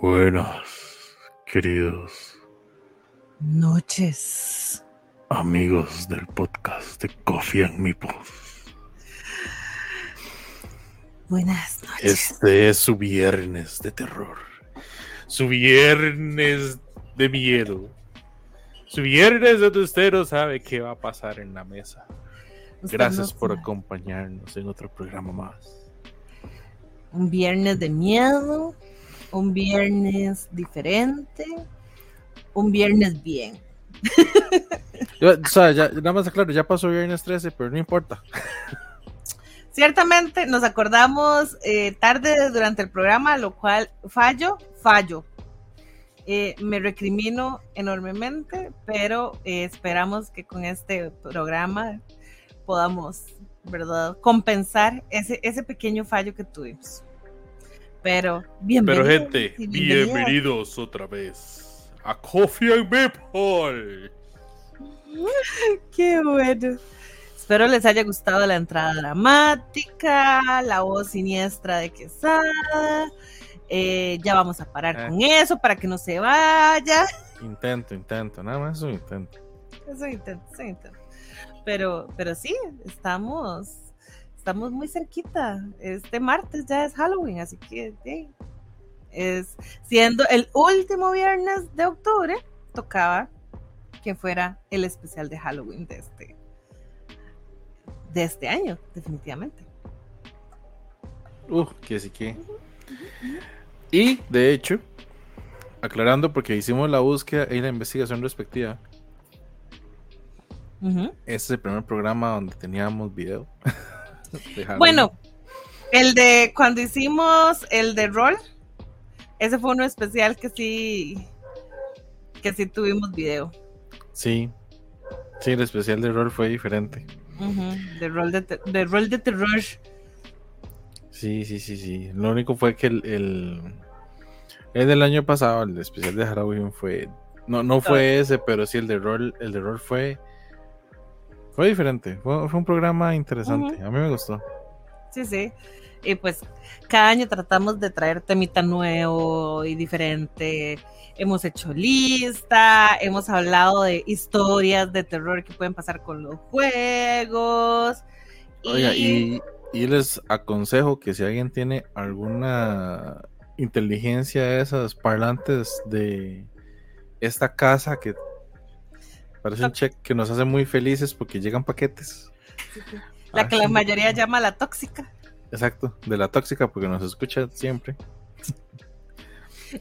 Buenas, queridos noches, amigos del podcast de Coffee and Meeples. Buenas noches. Este es su viernes de terror, su viernes de miedo, su viernes donde usted no sabe qué va a pasar en la mesa. Gracias por acompañarnos en otro programa más. Un viernes de miedo, un viernes diferente, un viernes bien. Yo, o sea, ya, nada más claro, ya pasó viernes 13, pero no importa. Ciertamente nos acordamos eh, tarde durante el programa, lo cual fallo, fallo. Eh, me recrimino enormemente, pero eh, esperamos que con este programa podamos, ¿verdad?, compensar ese, ese pequeño fallo que tuvimos. Pero bienvenidos. Pero gente, bienvenidos otra vez a Coffee and Maple. Qué bueno. Espero les haya gustado la entrada dramática, la voz siniestra de Quesada. Eh, ya vamos a parar Eh. con eso para que no se vaya. Intento, intento, nada más un intento. Eso intento, eso intento. Pero, pero sí, estamos, estamos muy cerquita. Este martes ya es Halloween, así que es siendo el último viernes de octubre, tocaba que fuera el especial de Halloween de este, de este año, definitivamente. Uh, que sí que. Y de hecho, aclarando porque hicimos la búsqueda y la investigación respectiva, Ujú. este es el primer programa donde teníamos video. Bueno, el de cuando hicimos el de rol, ese fue uno especial que sí, que sí tuvimos video. Sí. Sí, el especial de rol fue diferente. De rol de, de rol de terror. Sí, sí, sí, sí. Lo único fue que el, el, el del año pasado, el especial de Halloween fue. No, no fue ese, pero sí el de rol, el de rol fue. Fue diferente. Fue, fue un programa interesante. A mí me gustó. Sí, sí. Y pues cada año tratamos de traer temita nuevo y diferente. Hemos hecho lista, hemos hablado de historias de terror que pueden pasar con los juegos. Oiga, y, y les aconsejo que si alguien tiene alguna inteligencia de esas parlantes de esta casa que parece un check que nos hace muy felices porque llegan paquetes. la Ah, que la mayoría llama la tóxica. Exacto, de la tóxica porque nos escucha siempre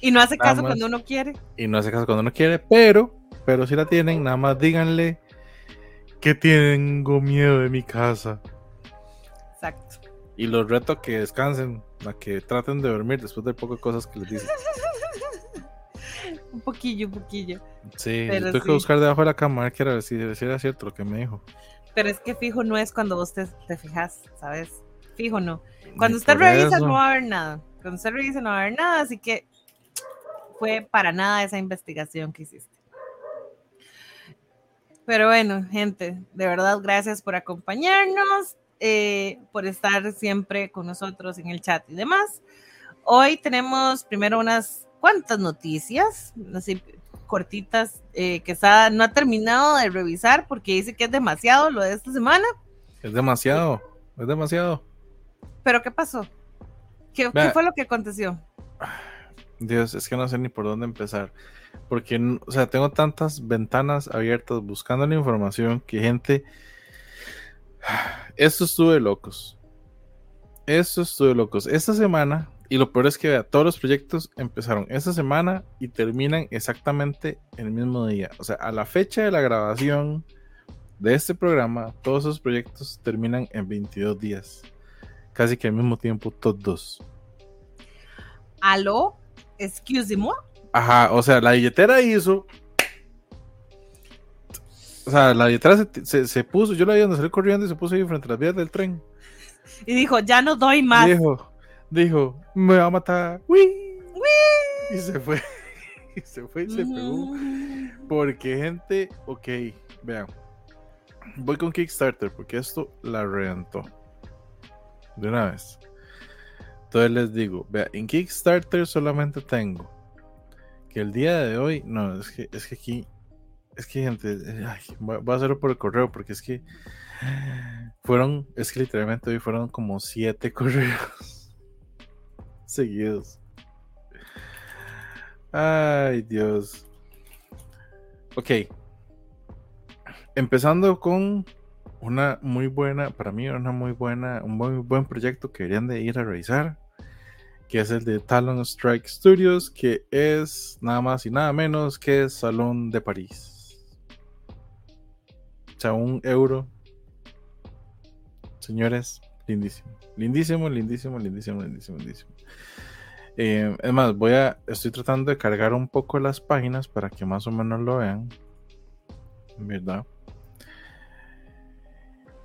Y no hace Nada caso más. cuando uno quiere. y no hace caso cuando no quiere, pero, pero si la tienen, nada más díganle que tengo miedo de mi casa. Exacto. Y los reto a que descansen, a que traten de dormir después de poco de cosas que les dicen. Un poquillo, un poquillo. Sí, tengo que buscar debajo de la cama a ver qué era, si, era cierto lo que me dijo. Pero es que fijo no es cuando vos te, te fijas, ¿sabes? Fijo no. Cuando Y usted revisa eso- no va a haber nada. Cuando usted revisa no va a haber nada, así que fue para nada esa investigación que hiciste. Pero bueno, gente, de verdad, gracias por acompañarnos, eh, por estar siempre con nosotros en el chat y demás. Hoy tenemos primero unas cuantas noticias, así cortitas, eh, que Sada no ha terminado de revisar porque dice que es demasiado lo de esta semana. Es demasiado, es demasiado. ¿Pero qué pasó? ¿Qué, qué fue lo que aconteció? Dios, es que no sé ni por dónde empezar. Porque, o sea, tengo tantas ventanas abiertas buscando la información que gente... Esto estuvo de locos. Esto estuvo de locos. Esta semana, y lo peor es que vea, todos los proyectos empezaron esta semana y terminan exactamente el mismo día. O sea, a la fecha de la grabación de este programa, todos esos proyectos terminan en 22 días. Casi que al mismo tiempo, todos. ¿Aló? Excuse-moi. Ajá, o sea, la billetera hizo. O sea, la billetera se, se- se puso, yo la vi donde salió corriendo y se puso ahí frente a las vías del tren. Y dijo, ya no doy más. Dijo, dijo, me va a matar. ¡Uy! Y se fue. Y se fue y se pegó. Mm. Porque gente, ok, vean. Voy con Kickstarter porque esto la reventó. De una vez. Entonces les digo, vea, en Kickstarter solamente tengo que el día de hoy, no, es que, es que aquí, es que gente, ay, voy a hacerlo por el correo porque es que fueron, es que literalmente hoy fueron como siete correos seguidos. Ay, Dios. Ok. Empezando con una muy buena, para mí una muy buena, un muy buen proyecto que deberían de ir a revisar, que es el de Talon Strike Studios, que es nada más y nada menos que Salón de París. O sea, un euro. Señores, lindísimo. Lindísimo, lindísimo, lindísimo, lindísimo, lindísimo. Eh, es más, voy a, estoy tratando de cargar un poco las páginas para que más o menos lo vean. ¿Verdad?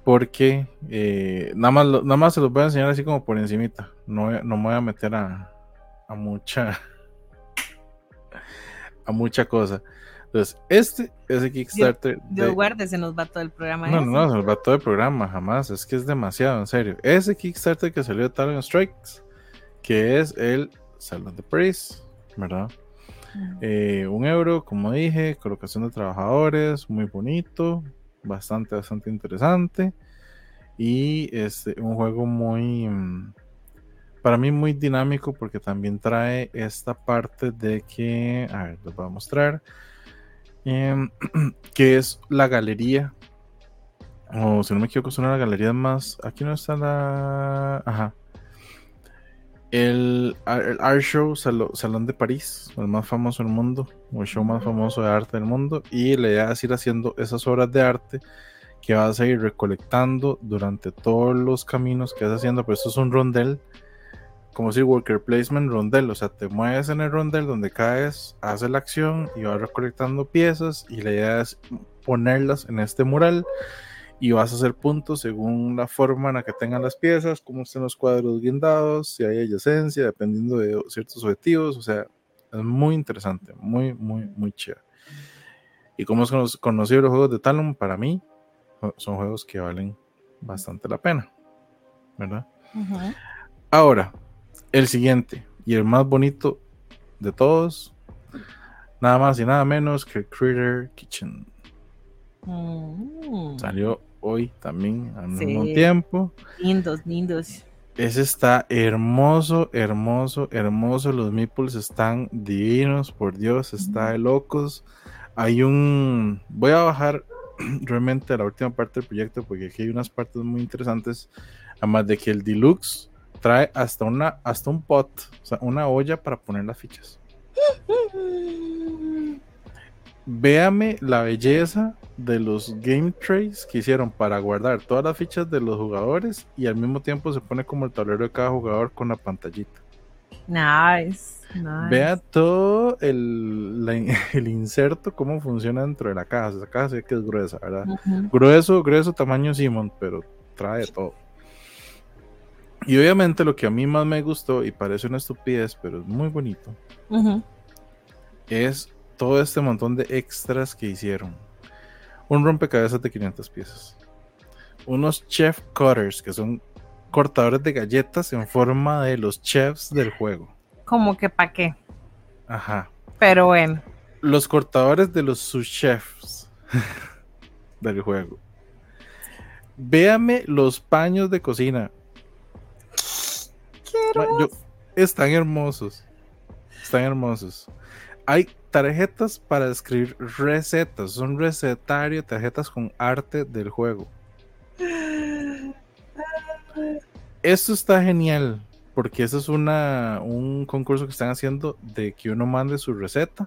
porque eh, nada, más, nada más se los voy a enseñar así como por encimita. No, no me voy a meter a, a mucha a mucha cosa. Entonces, este es el Kickstarter. Dios, de... guarde, se nos va todo el programa. No, no, se nos va todo el programa, jamás. Es que es demasiado, en serio. Ese Kickstarter que salió de Talon Strikes, que es el Salón de Praise, ¿verdad? Eh, un euro, como dije, colocación de trabajadores, muy bonito, bastante, bastante interesante. Y es este, un juego muy, mm, para mí muy dinámico porque también trae esta parte de que, a ver, les voy a mostrar, em, que es la galería. O si no me equivoco, es una de las galerías más. Aquí no está la. Ajá. El, el Art Show Salón de París, el más famoso del mundo, el show más famoso de arte del mundo, y le idea es ir haciendo esas obras de arte que vas a ir recolectando durante todos los caminos que vas haciendo, pero esto es un rondel, como si worker placement rondel, o sea, te mueves en el rondel donde caes, haces la acción y vas recolectando piezas, y la idea es ponerlas en este mural y vas a hacer puntos según la forma en la que tengan las piezas, cómo estén los cuadros guindados, si hay adyacencia, dependiendo de ciertos objetivos, o sea, es muy interesante, muy, muy, muy chévere. Y como hemos conocido los juegos de Talon, para mí son juegos que valen bastante la pena, ¿verdad? Ahora, el siguiente y el más bonito de todos, nada más y nada menos que Critter Kitchen. Mm. Salió hoy también al mismo tiempo. Lindos, lindos. Ese está hermoso, hermoso, hermoso. Los meeples están divinos, por Dios, está de locos. Hay un. Voy a bajar realmente a la última parte del proyecto porque aquí hay unas partes muy interesantes. Además de que el deluxe trae hasta una hasta un pot, o sea, una olla para poner las fichas. Véame la belleza de los game trays que hicieron para guardar todas las fichas de los jugadores y al mismo tiempo se pone como el tablero de cada jugador con la pantallita. Nice. Vea todo el, el, inserto, cómo funciona dentro de la caja. La caja sé que es gruesa, ¿verdad? Grueso, grueso, tamaño Simon, pero trae todo. Y obviamente lo que a mí más me gustó, y parece una estupidez, pero es muy bonito, es todo este montón de extras que hicieron. Un rompecabezas de 500 piezas. Unos chef cutters, que son cortadores de galletas en forma de los chefs del juego. Como que para qué. Ajá. Pero bueno. Los cortadores de los subchefs del juego. Véame los paños de cocina. están hermosos. Están hermosos. Hay tarjetas para escribir recetas. Son recetario, tarjetas con arte del juego. Esto está genial. Porque eso es una, un concurso que están haciendo de que uno mande su receta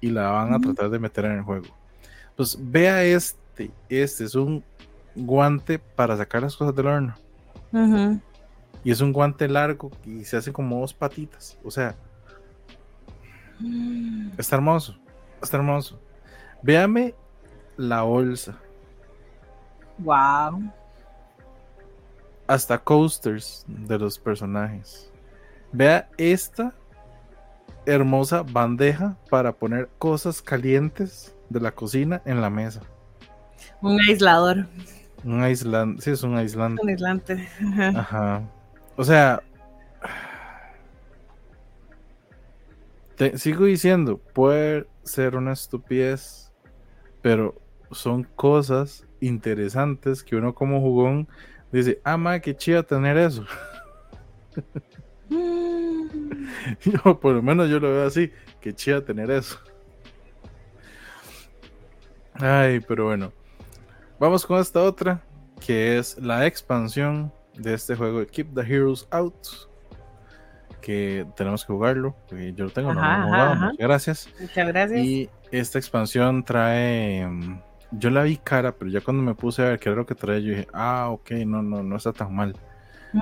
y la van a tratar de meter en el juego. Pues vea este. Este es un guante para sacar las cosas del horno. Y es un guante largo y se hace como dos patitas. O sea, Está hermoso. Está hermoso. Véame la bolsa. Wow. Hasta coasters de los personajes. Vea esta hermosa bandeja para poner cosas calientes de la cocina en la mesa. Un aislador. Un aislante. Sí, es un aislante. Un aislante. Ajá. O sea, te sigo diciendo, puede ser una estupidez, pero son cosas interesantes que uno como jugón dice, ah, ma, qué chido tener eso. yo, por lo menos yo lo veo así, qué chido tener eso. Ay, pero bueno. Vamos con esta otra, que es la expansión de este juego de Keep the Heroes Out. Que tenemos que jugarlo. Yo lo tengo, no Muchas gracias. Muchas gracias. Y esta expansión trae. Yo la vi cara, pero ya cuando me puse a ver qué era lo que trae, yo dije, ah, ok, no, no, no está tan mal.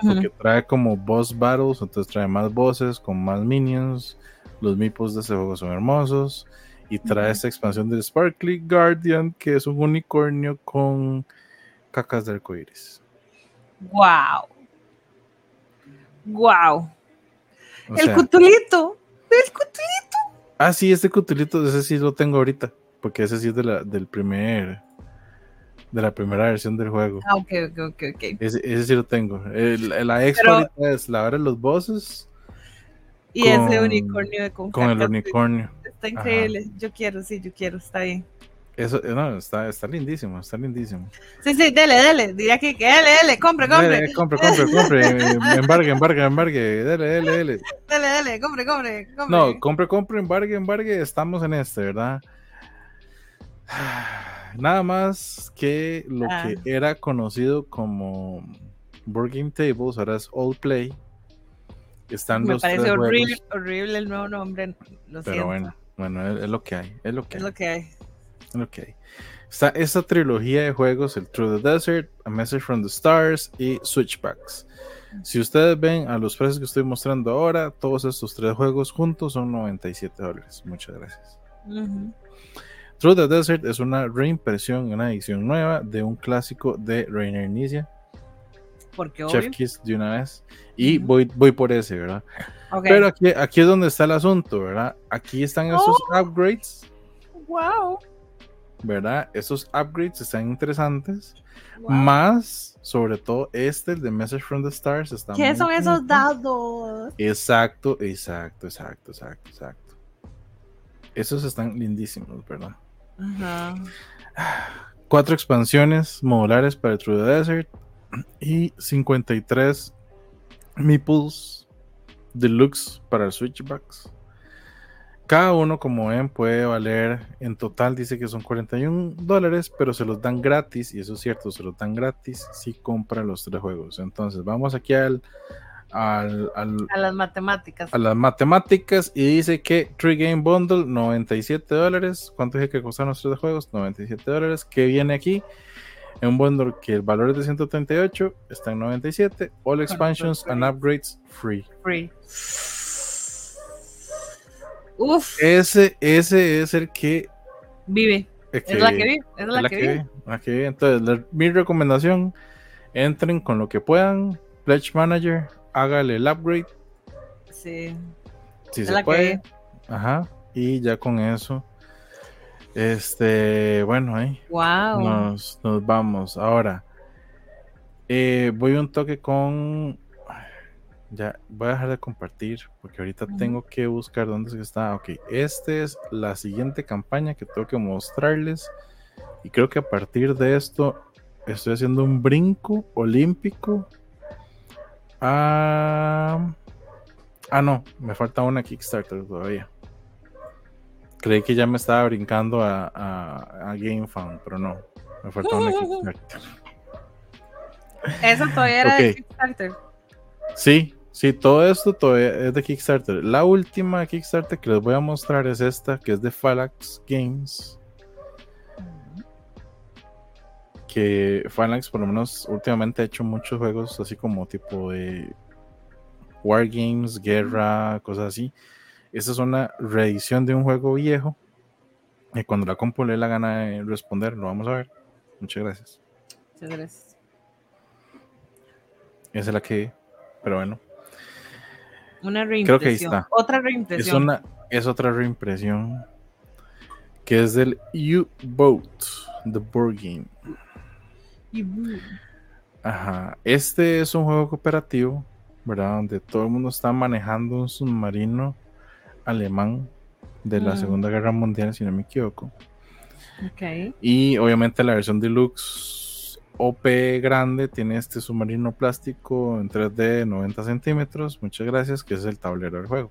Porque trae como boss battles, entonces trae más bosses con más minions. Los mipos de ese juego son hermosos. Y trae esta expansión del Sparkly Guardian, que es un unicornio con cacas de arcoíris. ¡Wow! ¡Wow! El cutulito, el cutulito. Ah, sí, este cutulito, ese sí lo tengo ahorita, porque ese sí es de la, del primer, de la primera versión del juego. Ah, ok, ok, ok, ok. Ese, sí lo tengo. la expo es la hora de los bosses. Y ese unicornio con, con el unicornio. Está increíble. Yo quiero, sí, yo quiero, está bien. Eso, no, está, está lindísimo, está lindísimo. Sí, sí, dele, dele. Diría que, que dele, dele, compre, compre. compre, compre, compre. embargue, embargue, embargue. Dele, dele, dele. Dele, dele, compre, compre, compre. No, compre, compre, embargue, embargue. Estamos en este, ¿verdad? Nada más que lo que ah. era conocido como Game Tables, ahora es All Play. Están Me parece horrible, horrible el nuevo nombre. Lo Pero bueno, bueno, es, lo que hay. Es lo que es Lo que hay. Ok. Está esta trilogía de juegos, el Through the Desert, A Message from the Stars y Switchbacks. Si ustedes ven a los precios que estoy mostrando ahora, todos estos tres juegos juntos son 97 dólares. Muchas gracias. Through the Desert es una reimpresión, una edición nueva de un clásico de Rainer Nizia. Porque Chef Kiss de una vez. Y voy, voy por ese, ¿verdad? Pero aquí, aquí es donde está el asunto, ¿verdad? Aquí están esos oh. upgrades. Wow. ¿Verdad? Esos upgrades están interesantes. Más, sobre todo este, el de Message from the Stars. Está ¿Qué son esos dados? Exacto, exacto, exacto, exacto, exacto. Esos están lindísimos, ¿verdad? Ajá. Cuatro expansiones modulares para True the Desert y 53 Meeples Deluxe para el Switchbacks. Cada uno, como ven, puede valer en total, dice que son 41 dólares, pero se los dan gratis, y eso es cierto, se los dan gratis si compran los tres juegos. Entonces, vamos aquí al, al, a las matemáticas. A las matemáticas, y dice que Tree Game Bundle, 97 dólares. ¿Cuánto dije que costaron los tres juegos? 97 dólares. ¿Qué viene aquí? En un bundle que el valor es de 138, está en 97. All expansions and upgrades free. Free. Ese, ese es el que vive. es la que vive. Es la, que, vive. Entonces, mi recomendación: entren con lo que puedan. Pledge Manager, hágale el upgrade. Sí. Si se puede. Ajá. Y ya con eso. Este, bueno, ahí. Wow. Nos, nos vamos. Ahora, eh, voy un toque con ya, voy a dejar de compartir porque ahorita tengo que buscar dónde es que está. Ok, esta es la siguiente campaña que tengo que mostrarles. Y creo que a partir de esto estoy haciendo un brinco olímpico. Ah, ah no, me falta una Kickstarter todavía. Creí que ya me estaba brincando a, a, GameFound, pero no, me falta una Kickstarter. Eso todavía era de Kickstarter. Sí, Sí, todo esto todavía es de Kickstarter. La última Kickstarter que les voy a mostrar es esta, que es de Phalanx Games. Que Phalanx, por lo menos, últimamente ha hecho muchos juegos así como tipo de Wargames, guerra, cosas así. Esta es una reedición de un juego viejo. Y cuando la compo le la gana de responder, lo vamos a ver. Muchas gracias. Muchas gracias. Esa es la que. Pero bueno. Una reimpresión. Creo que ahí está. Otra reimpresión. Es, una, es otra reimpresión. Que es del U-Boat, The Board Game. Ajá. Este es un juego cooperativo, ¿verdad? Donde todo el mundo está manejando un submarino alemán de la Mm. Segunda Guerra Mundial, si no me equivoco. Ok. Y obviamente la versión deluxe OP grande tiene este submarino plástico en 3D de 90 centímetros. Muchas gracias, que es el tablero del juego.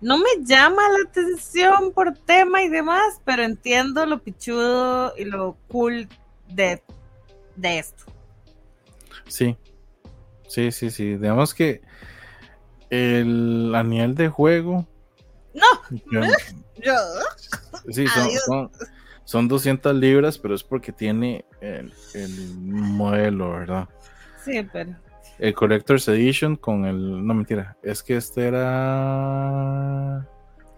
No me llama la atención por tema y demás, pero entiendo lo pichudo y lo cool de, de esto. Sí, sí, sí, sí. Digamos que el a nivel de juego. No. yo- Yo. sí, son, son 200 libras, pero es porque tiene el, el modelo, ¿verdad? Sí, pero. El Collector's Edition con el. No, mentira. Es que este era.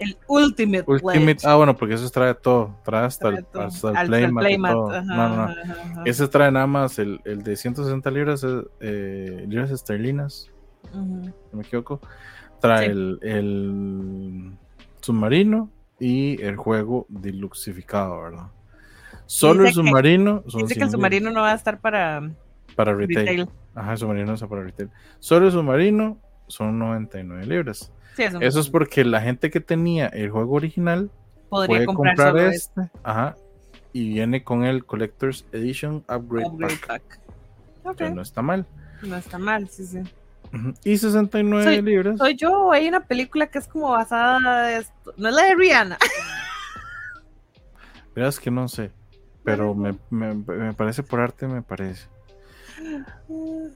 El Ultimate, Ultimate. Ah, bueno, porque eso trae todo. Trae hasta el, todo. hasta el Al- playmat. y playmat, todo. ajá, no, no, no. ajá, ajá. Ese trae nada más el, el de 160 libras, eh, eh, libras esterlinas, no me equivoco. Trae Sí. el, el submarino y el juego deluxificado, ¿verdad? Solo el Dice que- submarino son Dice que 100 el submarino no va a estar para para retail. retail. Ajá, el submarino está para retail. Solo el submarino son 99 libras. Sí, eso, Eso es porque la gente que tenía el juego original podría puede comprar, comprar solo este, ajá, y viene con el Collector's Edition Upgrade, Upgrade Pack. no está mal. no está mal, sí, sí. Y 69 Soy- libras. Soy yo, hay una película que es como basada de esto. No es la de Rihanna. Verás que no sé. Pero me, me- me parece por arte, me parece.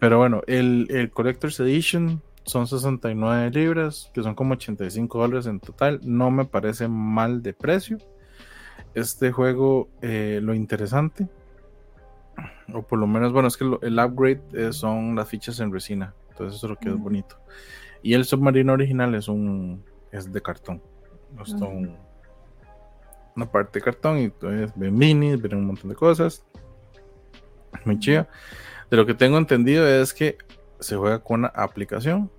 Pero bueno, el, el Collector's Edition son 69 libras, que son como 85 dólares en total. No me parece mal de precio. Este juego, eh, lo interesante, o por lo menos, bueno, es que lo- el upgrade eh, son las fichas en resina. Entonces, eso es lo que es bonito. Y el submarino original es un es de cartón. No son una parte de cartón y entonces ven minis, ven un montón de cosas. Muy chida. De lo que tengo entendido es que se juega con una aplicación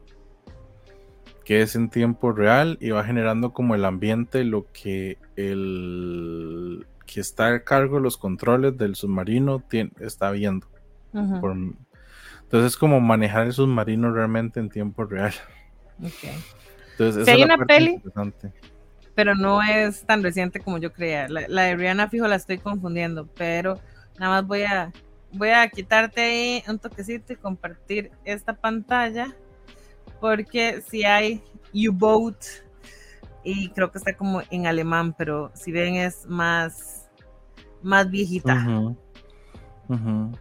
que es en tiempo real y va generando como el ambiente, lo que el que está a cargo de los controles del submarino está viendo. Por- entonces es como manejar el submarino realmente en tiempo real. ok. Entonces, Si esa hay es la una peli- interesante. Pero no es tan reciente como yo creía. La, la de Rihanna, fijo, la estoy confundiendo. Pero nada más voy a, voy a quitarte ahí un toquecito y compartir esta pantalla. Porque si hay U-Boat y creo que está como en alemán, pero si ven es más, más viejita. Ujú.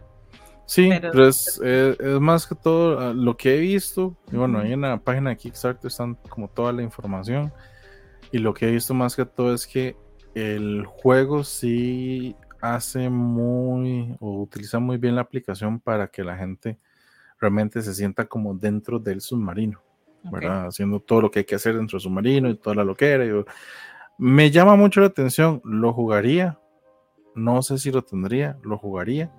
Sí, Pero- pero, es, eh, es más que todo ah, lo que he visto. Y bueno, ahí en la página de Kickstarter están como toda la información. Y lo que he visto más que todo es que el juego sí hace muy o utiliza muy bien la aplicación para que la gente realmente se sienta como dentro del submarino. Ok. ¿verdad? Haciendo todo lo que hay que hacer dentro del submarino y toda la loquera. y me llama mucho la atención, lo jugaría. No sé si lo tendría, lo jugaría.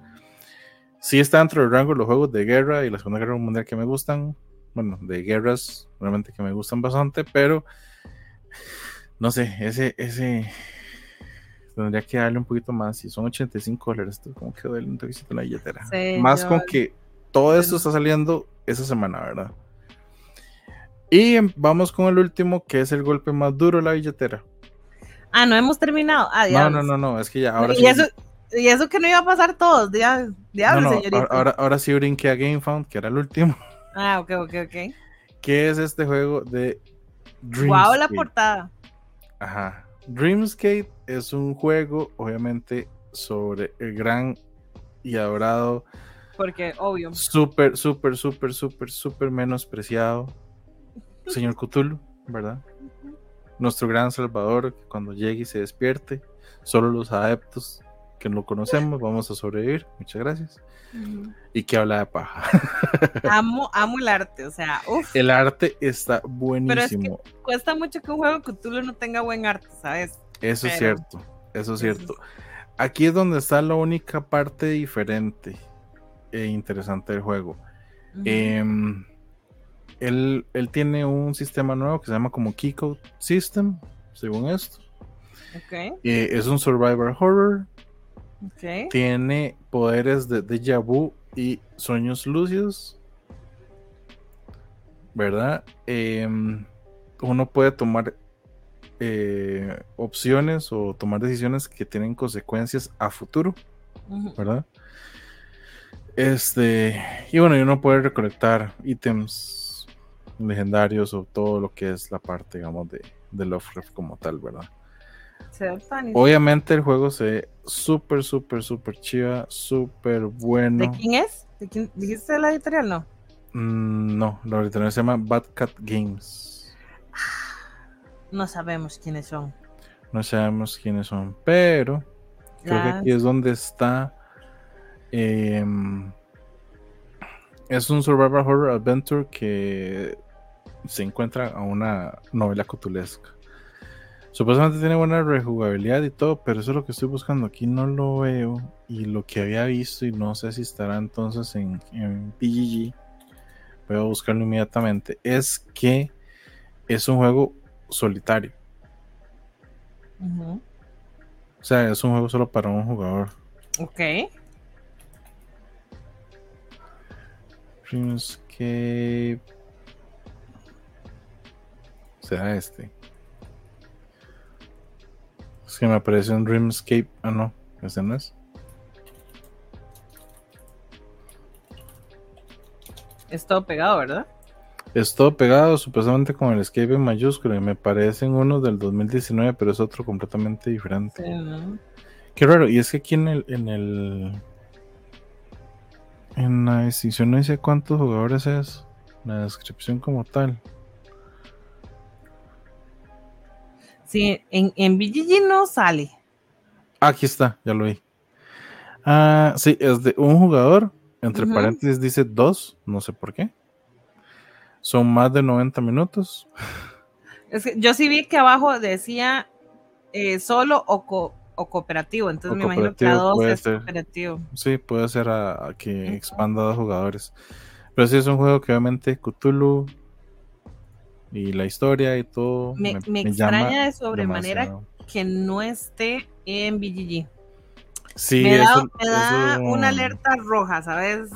Sí está dentro del rango de los juegos de guerra y la Segunda Guerra Mundial que me gustan. Bueno, de guerras realmente que me gustan bastante, pero no sé, ese, ese tendría que darle un poquito más. Si son 85 dólares, como que duele un toquecito en la billetera. Sí, más yo- con que todo esto está saliendo esa semana, ¿verdad? Y em- vamos con el último, que es el golpe más duro de la billetera. Ah, no hemos terminado. Ah, No, no, no, no, es que ya ahora y, sí. eso, y eso que no iba a pasar todos. dia- no, Diablo, no, señorita. ahora, ahora, sí brinqué a GameFound, que era el último, Ah, ok, ok, ok. que es este juego de Wow, la Dreamscape. portada. Ajá. Dreamscape es un juego, obviamente, sobre el gran y adorado, Porque, obvio. súper, súper, súper, súper, súper menospreciado señor Cthulhu, ¿verdad? Nuestro gran salvador, que cuando llegue y se despierte, solo los adeptos que lo conocemos vamos a sobrevivir. Muchas gracias. Y que habla de paja. Amo, amo el arte, o sea, uff. El arte está Pero es que buenísimo. cuesta mucho que un juego Cthulhu no tenga buen arte, ¿sabes? Eso es cierto. Eso es cierto. Aquí es donde está la única parte diferente e interesante del juego. Em, él, él tiene un sistema nuevo que se llama como Keycode System, según esto. ok, Eh, es un survivor horror. Tiene poderes de déjà vu y sueños lúcidos. ¿Verdad? Em, uno puede tomar eh, opciones o tomar decisiones que tienen consecuencias a futuro, ¿verdad? Este, y bueno, y uno puede recolectar ítems legendarios o todo lo que es la parte, digamos, de, de Lovecraft como tal, ¿verdad? Obviamente el juego se ve súper, súper, súper chiva, súper bueno. ¿De quién es? ¿De quién, ¿Dijiste la editorial? No. Mm, no, la editorial se llama Bad Cat Games. No sabemos quiénes son. No sabemos quiénes son, pero creo que aquí es donde está. Em, es un survival horror adventure que se encuentra a una novela cotulesca. Supuestamente tiene buena rejugabilidad y todo, pero eso es lo que estoy buscando. Aquí no lo veo. Y lo que había visto, y no sé si estará entonces en, en PGG, voy a buscarlo inmediatamente, es que es un juego solitario. O sea, es un juego solo para un jugador. Ok. Dreamscape. Será este. Es que me aparece un Dreamscape. Ah, no, ese no es. Es todo pegado, ¿verdad? Es todo pegado, supuestamente con el escape en mayúscula. Y me parecen unos del 2019, pero es otro completamente diferente. Qué raro. Y es que aquí en el. En, el, en la decisión no dice cuántos jugadores es. La descripción como tal. Sí, en, en BGG no sale. Aquí está, ya lo vi. Ah, sí, es de un jugador. Entre paréntesis dice dos, no sé por qué. Son más de 90 minutos. yo sí vi que abajo decía eh, solo o, cooperativo, entonces me imagino que a dos es cooperativo. Sí, puede ser a, que expanda a dos jugadores. Pero sí es un juego que obviamente Cthulhu y la historia y todo. Me, extraña de sobremanera que no esté en BGG. Sí, me da, una alerta roja, ¿sabes?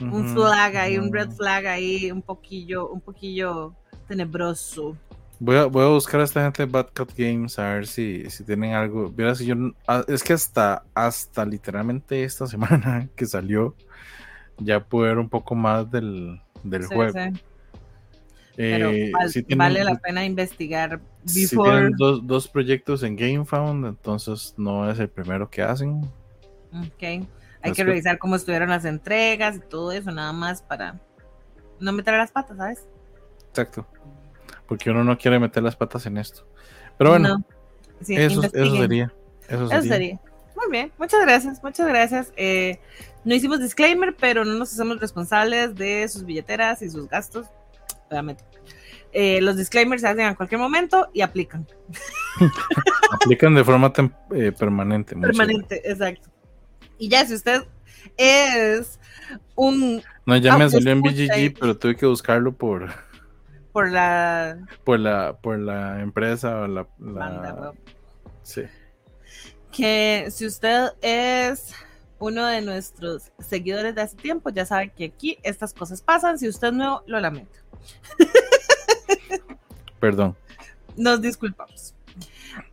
un flag ahí, un red flag ahí, un poquillo, un poquillo tenebroso. Voy a, voy a buscar a esta gente de Bad Cut Games a ver si, si tienen algo. si yo, ah, es que hasta, hasta literalmente esta semana que salió, ya pude ver un poco más del, del juego. Pero eh, vale la pena investigar. Si tienen dos, dos, proyectos en GameFound, entonces no es el primero que hacen. Ok. Hay que revisar cómo estuvieron las entregas y todo eso, nada más para no meter las patas, ¿sabes? Exacto. Porque uno no quiere meter las patas en esto. Pero bueno, eso, sería, eso, sería. Muy bien, muchas gracias, muchas gracias. Eh, no hicimos disclaimer, pero no nos hacemos responsables de sus billeteras y sus gastos. Obviamente. Eh, los disclaimers se hacen a cualquier momento y aplican. aplican de forma eh, permanente. Permanente, exacto. Y ya, si usted es un. No, ya me salió en BGG, pero tuve que buscarlo por. Por la. Por la, por la empresa o la. sí. Que si usted es uno de nuestros seguidores de hace tiempo, ya sabe que aquí estas cosas pasan. Si usted no, lo lamento. Perdón. Nos disculpamos.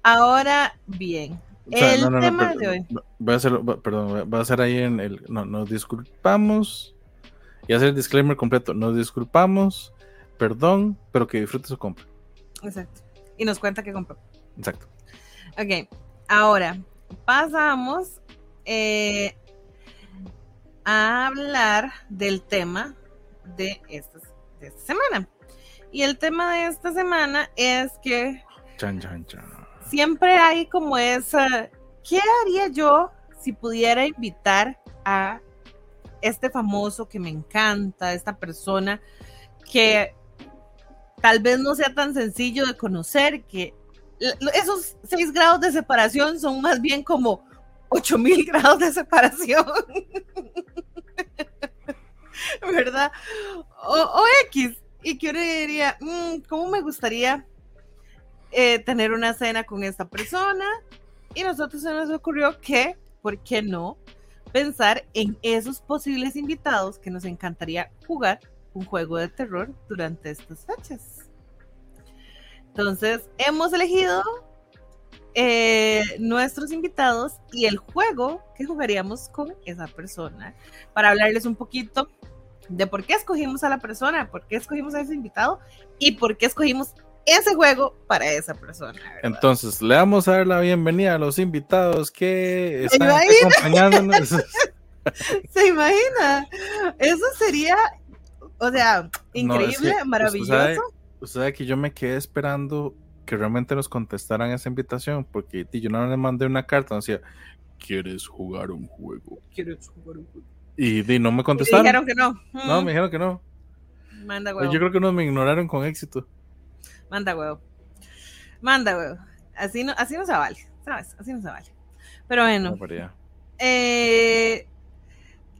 Ahora bien, el tema de hoy. Voy a hacer, perdón, voy a hacer ahí en el. No, nos disculpamos. Y hacer el disclaimer completo. Nos disculpamos, perdón, pero que disfrute su compra. Exacto. Y nos cuenta que compró. Exacto. Ok. Ahora, pasamos eh, a hablar del tema de esta, de esta semana. Y el tema de esta semana es que. Chan, chan, chan siempre hay como esa, ¿qué haría yo si pudiera invitar a este famoso que me encanta, esta persona que tal vez no sea tan sencillo de conocer, que esos seis grados de separación son más bien como ocho mil grados de separación. ¿Verdad? O, X. Y que uno diría, mm, ¿cómo me gustaría eh, tener una cena con esta persona y nosotros se nos ocurrió que, ¿por qué no? Pensar en esos posibles invitados que nos encantaría jugar un juego de terror durante estas fechas. Entonces, hemos elegido eh, nuestros invitados y el juego que jugaríamos con esa persona para hablarles un poquito de por qué escogimos a la persona, por qué escogimos a ese invitado y por qué escogimos ese juego para esa persona. Entonces, le vamos a dar la bienvenida a los invitados que están acompañándonos. ¿Se imagina? Eso sería, o sea, increíble, maravilloso. Usted sabe, que yo me quedé esperando que realmente nos contestaran esa invitación, porque yo no le mandé una carta, decía, ¿quieres jugar un juego? ¿Quieres jugar un juego? Y, no me contestaron. Me dijeron que no. No, me dijeron que no. Manda huevo. Yo creo que no me ignoraron con éxito. Manda huevo. Manda huevo. Así no, así no se vale, ¿sabes? Así no se vale. Pero bueno. eh,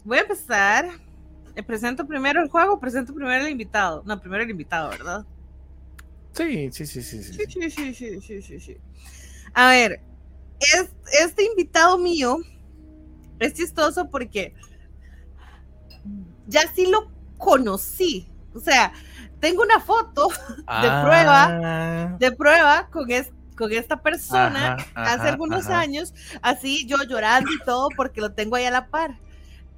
voy a empezar. Eh, presento primero el juego, presento primero el invitado. No, primero el invitado, ¿verdad? Sí, sí, sí, sí. Sí, sí, sí, sí, sí, sí, sí. A ver, este invitado mío es chistoso porque ya sí lo conocí. O sea, tengo una foto de ah. prueba, de prueba con, con esta persona hace algunos años, así yo llorando y todo porque lo tengo ahí a la par.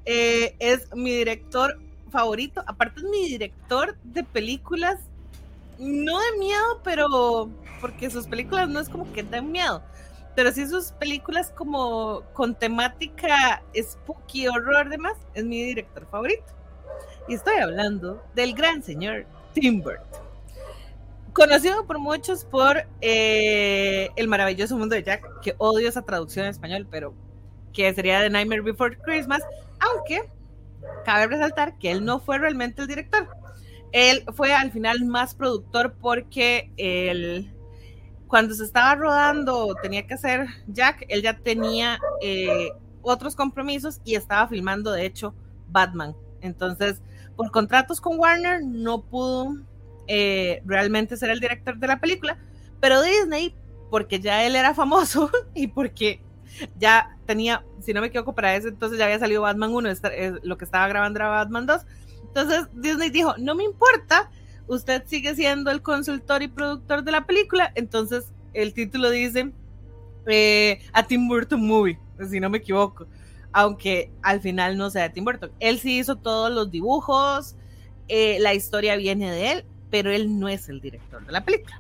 Eh, es mi director favorito, aparte es mi director de películas, no de miedo, pero porque sus películas no es como que den miedo, pero sí sus películas como con temática spooky, horror, demás, es mi director favorito. Y estoy hablando del gran señor Tim Burton. Conocido por muchos por eh, El maravilloso mundo de Jack, que odio esa traducción en español, pero que sería The Nightmare Before Christmas, aunque cabe resaltar que él no fue realmente el director. Él fue al final más productor porque él, cuando se estaba rodando, tenía que hacer Jack, él ya tenía eh, otros compromisos y estaba filmando, de hecho, Batman. Entonces, por contratos con Warner, no pudo eh, realmente ser el director de la película, pero Disney, porque ya él era famoso y porque ya tenía, si no me equivoco, para ese entonces ya había salido Batman 1, lo que estaba grabando era Batman 2. Entonces Disney dijo, no me importa, usted sigue siendo el consultor y productor de la película, entonces el título dice eh, a Tim Burton Movie, si no me equivoco, aunque al final no sea Tim Burton. Él sí hizo todos los dibujos, eh, la historia viene de él, pero él no es el director de la película.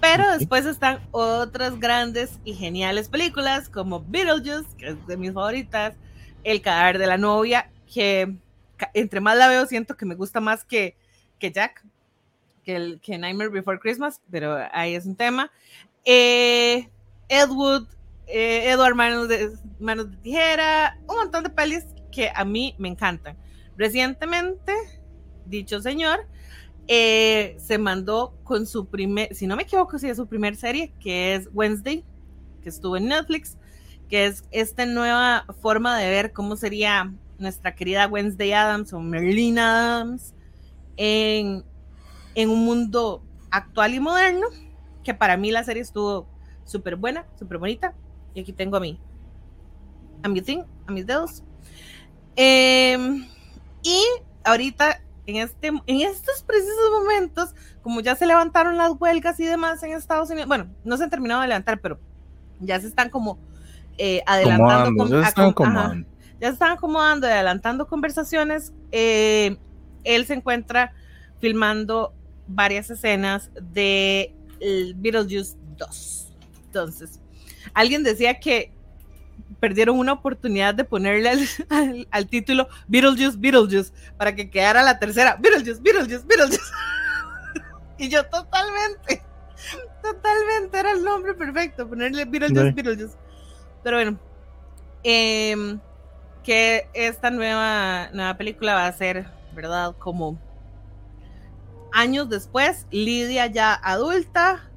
Pero después están otras grandes y geniales películas como Beetlejuice, que es de mis favoritas, El cadáver de la novia, que entre más la veo siento que me gusta más que, que Jack, que, el, que Nightmare Before Christmas, pero ahí es un tema. Eh, Ed Wood, eh, Edward Manos de, Manos de Tijera, un montón de pelis que a mí me encantan. Recientemente, dicho señor, eh, se mandó con su primer, si no me equivoco, si es su primer serie, que es Wednesday, que estuvo en Netflix, que es esta nueva forma de ver cómo sería nuestra querida Wednesday Adams o Merlin Adams en, en un mundo actual y moderno, que para mí la serie estuvo súper buena, súper bonita, y aquí tengo a mí, a mi thing, a mis dedos. Em, y ahorita en, este, en estos precisos momentos, como ya se levantaron las huelgas y demás en Estados Unidos, bueno, no se han terminado de levantar, pero ya se están como eh, adelantando. ya, están acomodando. ya están acomodando, adelantando conversaciones. Eh, él se encuentra filmando varias escenas de Beetlejuice 2. Entonces, alguien decía que perdieron una oportunidad de ponerle al, título Beetlejuice, Beetlejuice, para que quedara la tercera, Beetlejuice, Beetlejuice, Beetlejuice. y yo totalmente, totalmente era el nombre perfecto, ponerle Beetlejuice, Beetlejuice. Pero bueno, em, que esta nueva, nueva película va a ser, ¿verdad? Como años después, Lidia ya adulta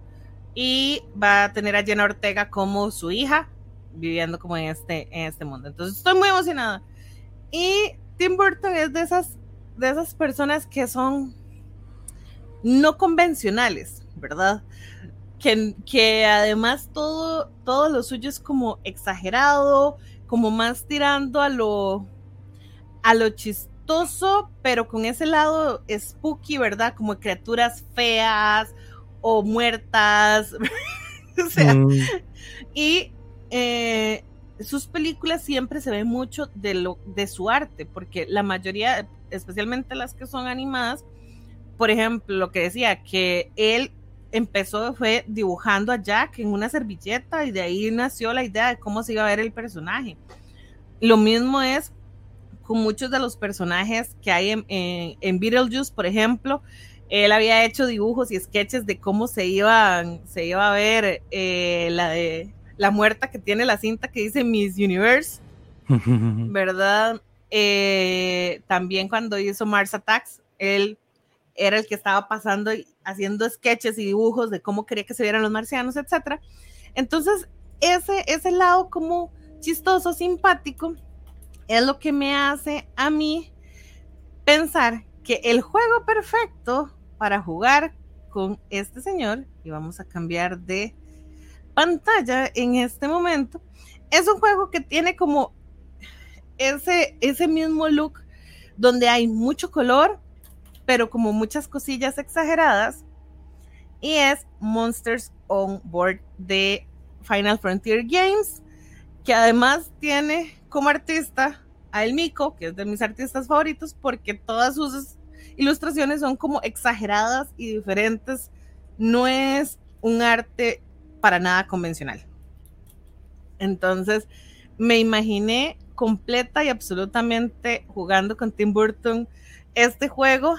y va a tener a Jenna Ortega como su hija viviendo como en este, en este mundo. Entonces estoy muy emocionada. Y Tim Burton es de esas, de esas personas que son no convencionales, ¿verdad? Que, que además todo, todo lo suyo es como exagerado, como más tirando a lo, a lo chistoso, pero con ese lado spooky, ¿verdad? Como criaturas feas o muertas. o sea, mm. y eh, sus películas siempre se ve mucho de, lo, de su arte, porque la mayoría, especialmente las que son animadas, por ejemplo, lo que decía, que él empezó fue dibujando a Jack en una servilleta y de ahí nació la idea de cómo se iba a ver el personaje. Lo mismo es con muchos de los personajes que hay en, en, Beetlejuice, por ejemplo. Él había hecho dibujos y sketches de cómo se, iban, se iba a ver eh, la, de, la muerta que tiene la cinta que dice Miss Universe, ¿verdad? Eh, también cuando hizo Mars Attacks, él era el que estaba pasando y haciendo sketches y dibujos de cómo quería que se vieran los marcianos, etc. Entonces, ese, ese lado como chistoso, simpático, es lo que me hace a mí pensar que el juego perfecto para jugar con este señor, y vamos a cambiar de pantalla en este momento, es un juego que tiene como ese, ese mismo look donde hay mucho color, pero como muchas cosillas exageradas. Y es Monsters on Board de Final Frontier Games, que además tiene como artista a El Mico, que es de mis artistas favoritos, porque todas sus ilustraciones son como exageradas y diferentes. No es un arte para nada convencional. Entonces, me imaginé completa y absolutamente jugando con Tim Burton este juego,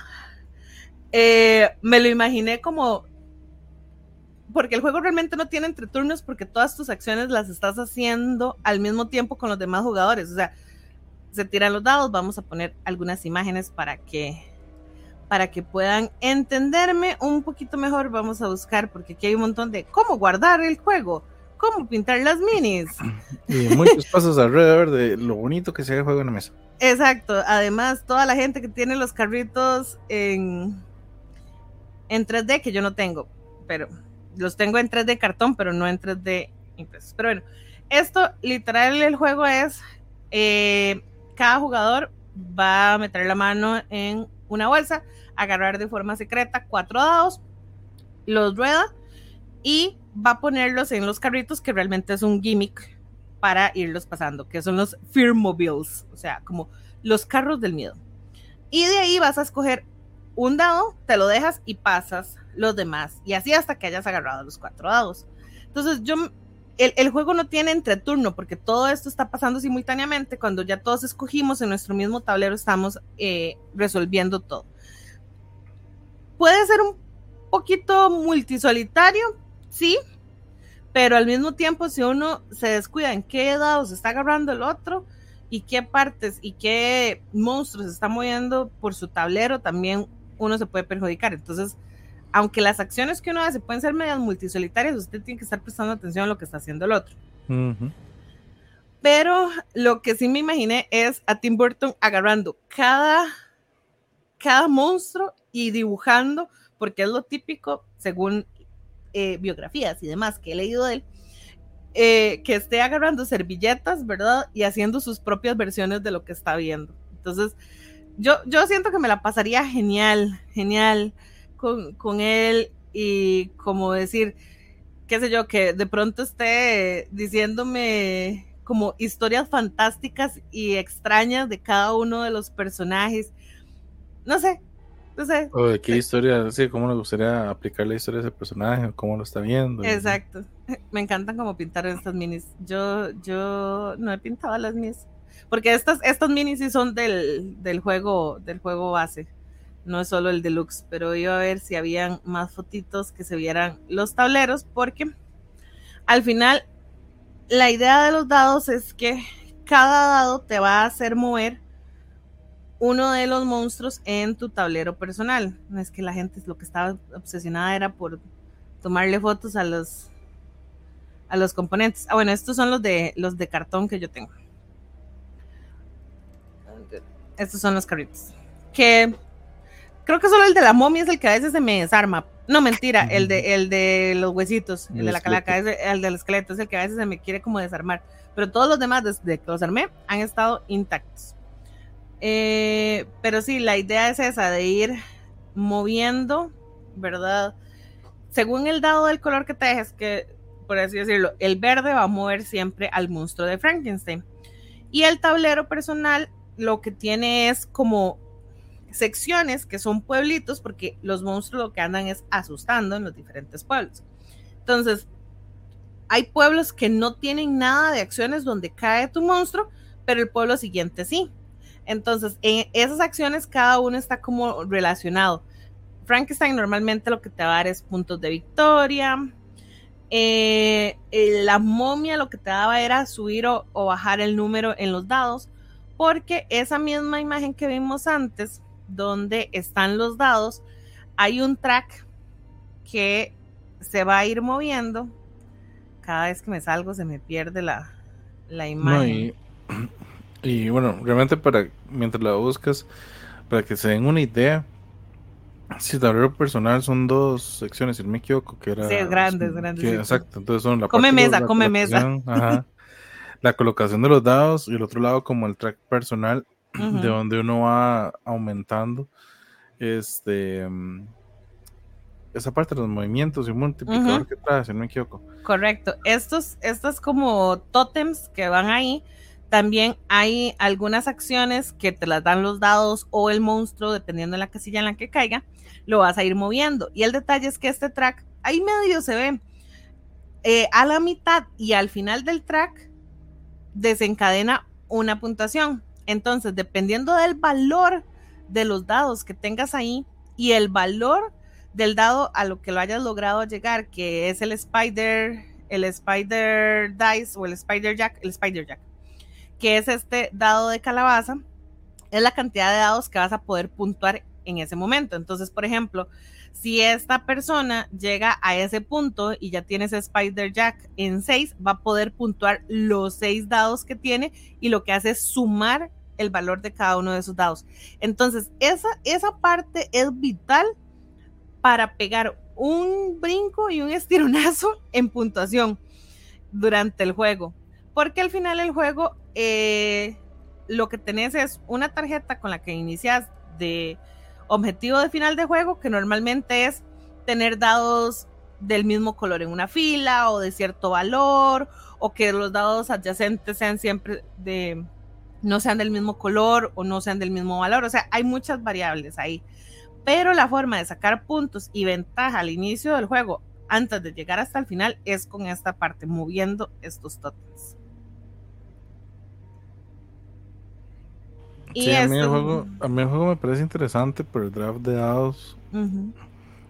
eh, me lo imaginé como porque el juego realmente no tiene entre turnos porque todas tus acciones las estás haciendo al mismo tiempo con los demás jugadores. O sea, se tiran los dados, vamos a poner algunas imágenes para que para que puedan entenderme un poquito mejor. Vamos a buscar porque aquí hay un montón de cómo guardar el juego, cómo pintar las minis. Y muchos pasos alrededor de lo bonito que se ve el juego en la mesa. Exacto. Además, toda la gente que tiene los carritos en, en 3D, que yo no tengo, pero los tengo en 3D cartón, pero no en 3D impresos. Pero bueno, esto literal el juego es, eh, cada jugador va a meter la mano en una bolsa, agarrar de forma secreta cuatro dados, los rueda y va a ponerlos en los carritos que realmente es un gimmick para irlos pasando, que son los Fear Mobiles, o sea, como los carros del miedo. Y de ahí vas a escoger un dado, te lo dejas y pasas los demás, y así hasta que hayas agarrado los cuatro dados. Entonces, yo, el, juego no tiene entreturno, porque todo esto está pasando simultáneamente. Cuando ya todos escogimos en nuestro mismo tablero, estamos eh, resolviendo todo. Puede ser un poquito multisolitario, sí, pero al mismo tiempo si uno se descuida en qué se está agarrando el otro y qué partes y qué monstruos está moviendo por su tablero, también uno se puede perjudicar. Entonces, aunque las acciones que uno hace pueden ser medias multisolitarias, usted tiene que estar prestando atención a lo que está haciendo el otro. Pero lo que sí me imaginé es a Tim Burton agarrando cada, cada monstruo y dibujando, porque es lo típico, según eh, biografías y demás que he leído de él, eh, que esté agarrando servilletas, ¿verdad? Y haciendo sus propias versiones de lo que está viendo. Entonces, yo, yo siento que me la pasaría genial, genial con, con él y como decir, qué sé yo, que de pronto esté diciéndome como historias fantásticas y extrañas de cada uno de los personajes. No sé, no sé. O de qué historia, sí, cómo le gustaría aplicar la historia de ese personaje, cómo lo está viendo. Exacto. Me encantan como pintar estas minis. Yo, yo no he pintado las minis. Porque estas, estas minis sí son del, del juego, del juego base. No es solo el deluxe. Pero iba a ver si habían más fotitos que se vieran los tableros. Porque al final, la idea de los dados es que cada dado te va a hacer mover uno de los monstruos en tu tablero personal. No es que la gente lo que estaba obsesionada era por tomarle fotos a los a los componentes. Ah, bueno, estos son los de los de cartón que yo tengo. Estos son los carritos. Que creo que solo el de la momia es el que a veces se me desarma. No, mentira, el de, el de los huesitos, el, de la calaca, es el del esqueleto, es el que a veces se me quiere como desarmar. Pero todos los demás, desde que los armé, han estado intactos. Eh, pero sí, la idea es esa, de ir moviendo, ¿verdad? según el dado del color que te dejes, que por así decirlo, el verde va a mover siempre al monstruo de Frankenstein. Y el tablero personal lo que tiene es como secciones que son pueblitos, porque los monstruos lo que andan es asustando en los diferentes pueblos. Entonces, hay pueblos que no tienen nada de acciones donde cae tu monstruo, pero el pueblo siguiente sí. Entonces, en esas acciones cada uno está como relacionado. Frankenstein normalmente lo que te va a dar es puntos de victoria. Eh, la momia lo que te daba era subir o, bajar el número en los dados, porque esa misma imagen que vimos antes, donde están los dados, hay un track que se va a ir moviendo. Cada vez que me salgo se me pierde la, imagen. y, bueno, realmente para mientras la buscas, para que se den una idea, si tablero personal son dos secciones, si no me equivoco, que era... Sí, grandes, grandes. exacto, entonces son la Come mesa, come mesa. la colocación de los dados y el otro lado como el track personal, de donde uno va aumentando este mm, esa parte de los movimientos y un multiplicador que trae, si no me equivoco. Correcto. Estos, estos como tótems que van ahí, también hay algunas acciones que te las dan los dados o el monstruo, dependiendo de la casilla en la que caiga, lo vas a ir moviendo. Y el detalle es que este track, ahí medio se ve, eh, a la mitad y al final del track desencadena una puntuación. Entonces, dependiendo del valor de los dados que tengas ahí y el valor del dado a lo que lo hayas logrado llegar, que es el Spider, el Spider Dice o el Spider Jack, el Spider Jack, que es este dado de calabaza, es la cantidad de dados que vas a poder puntuar en ese momento. Entonces, por ejemplo, si esta persona llega a ese punto y ya tiene ese Spider Jack en 6, va a poder puntuar los 6 dados que tiene y lo que hace es sumar el valor de cada uno de esos dados. Entonces, esa, esa parte es vital para pegar un brinco y un estironazo en puntuación durante el juego. Porque al final el juego, eh, lo que tenés es una tarjeta con la que inicias de objetivo de final de juego, que normalmente es tener dados del mismo color en una fila o de cierto valor, o que los dados adyacentes sean siempre de, no sean del mismo color o no sean del mismo valor. O sea, hay muchas variables ahí. Pero la forma de sacar puntos y ventaja al inicio del juego, antes de llegar hasta el final, es con esta parte, moviendo estos totens. Sí, a, mí el juego, a mí el juego me parece interesante por el draft de dados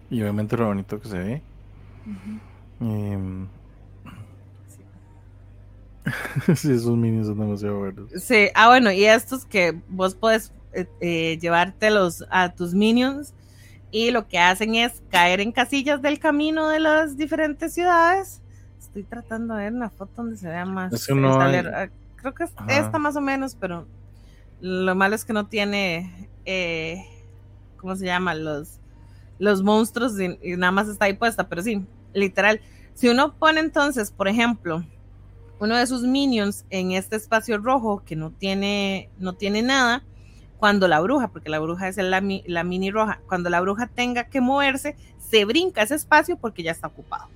y obviamente lo bonito que se ve. Em, sí. esos minions son demasiado buenos. Sí, ah, bueno, y estos que vos puedes eh, eh, llevártelos a tus minions y lo que hacen es caer en casillas del camino de las diferentes ciudades. Estoy tratando de ver una foto donde se vea más. Ah, creo que es esta más o menos, pero lo malo es que no tiene, eh, ¿cómo se llama? Los, los monstruos y, nada más está ahí puesta, pero sí, literal. Si uno pone entonces, por ejemplo, uno de sus minions en este espacio rojo que no tiene, no tiene nada, cuando la bruja, porque la bruja es la, la mini roja, cuando la bruja tenga que moverse, se brinca ese espacio porque ya está ocupado.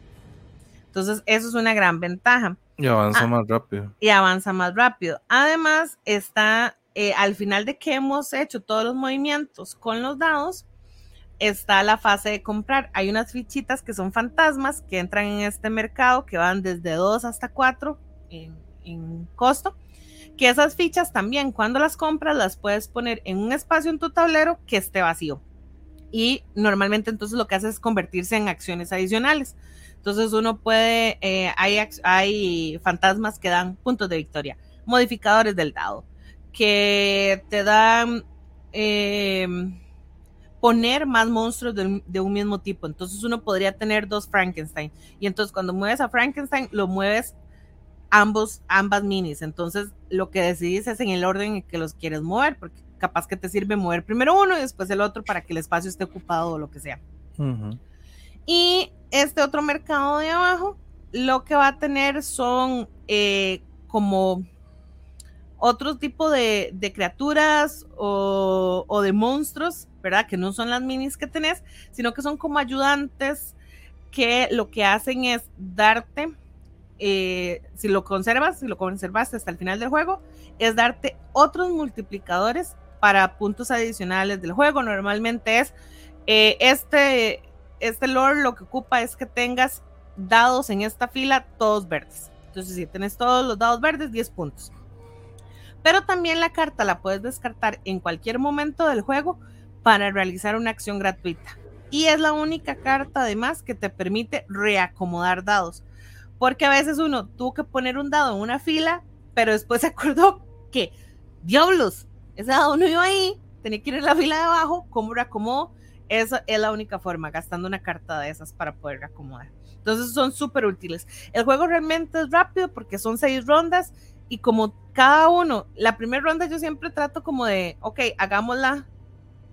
Entonces, eso es una gran ventaja. Y avanza ah, más rápido. Y avanza más rápido. Además, está eh, al final de que hemos hecho todos los movimientos con los dados, está la fase de comprar. Hay unas fichitas que son fantasmas que entran en este mercado que van desde 2 hasta 4 en, costo. Que esas fichas también, cuando las compras, las puedes poner en un espacio en tu tablero que esté vacío. Y normalmente entonces lo que hace es convertirse en acciones adicionales. Entonces uno puede, eh, hay, hay fantasmas que dan puntos de victoria, modificadores del dado, que te dan eh, poner más monstruos de, un mismo tipo. Entonces uno podría tener dos Frankenstein. Y entonces cuando mueves a Frankenstein, lo mueves ambos, ambas minis. Entonces lo que decidís es en el orden en que los quieres mover, porque capaz que te sirve mover primero uno y después el otro para que el espacio esté ocupado o lo que sea. Y este otro mercado de abajo, lo que va a tener son eh, como otro tipo de, criaturas o, de monstruos, ¿verdad? Que no son las minis que tenés, sino que son como ayudantes que lo que hacen es darte, eh, si lo conservas, si lo conservaste hasta el final del juego, es darte otros multiplicadores para puntos adicionales del juego. Normalmente es eh, este, este lore lo que ocupa es que tengas dados en esta fila todos verdes. Entonces, si tienes todos los dados verdes, 10 puntos. Pero también la carta la puedes descartar en cualquier momento del juego para realizar una acción gratuita. Y es la única carta además que te permite reacomodar dados. Porque a veces uno tuvo que poner un dado en una fila, pero después se acordó que, diablos, ese dado no iba ahí, tenía que ir en la fila de abajo, ¿cómo reacomodo? Esa es la única forma, gastando una carta de esas para poder reacomodar. Entonces son súper útiles. El juego realmente es rápido porque son seis rondas y como cada uno, la primera ronda yo siempre trato como de, ok, hagámosla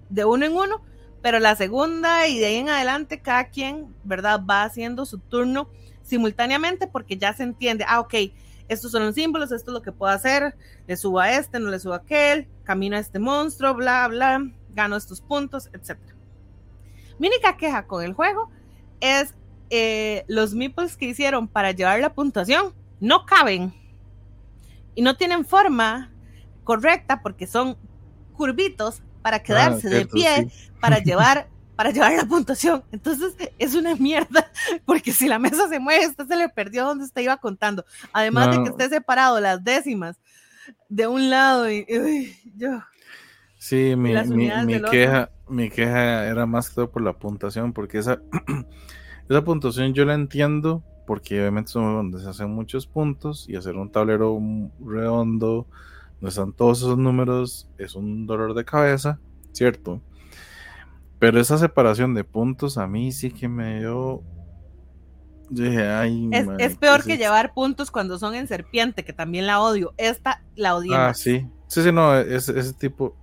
de uno en uno, pero la segunda y de ahí en adelante cada quien, ¿verdad? Va haciendo su turno simultáneamente porque ya se entiende, ah, ok, estos son los símbolos, esto es lo que puedo hacer, le subo a este, no le subo a aquel, camino a este monstruo, bla, bla, gano estos puntos, etc. Mi única queja con el juego es eh, los meeples que hicieron para llevar la puntuación no caben y no tienen forma correcta porque son curvitos para ah, quedarse de pie para llevar para llevar la puntuación. Entonces es una mierda, porque si la mesa se mueve, usted se le perdió donde usted iba contando. Además de que esté separado las décimas de un lado y, yo. Sí, mi, queja, mi queja era más que todo por la puntuación, porque esa, esa puntuación yo la entiendo, porque obviamente son donde se hacen muchos puntos y hacer un tablero redondo, no están todos esos números, es un dolor de cabeza, ¿cierto? Pero esa separación de puntos a mí sí que me dio. es, peor que llevar puntos cuando son en serpiente, que también la odio. Esta la odio. Ah, sí. Sí, sí, no, ese, ese tipo.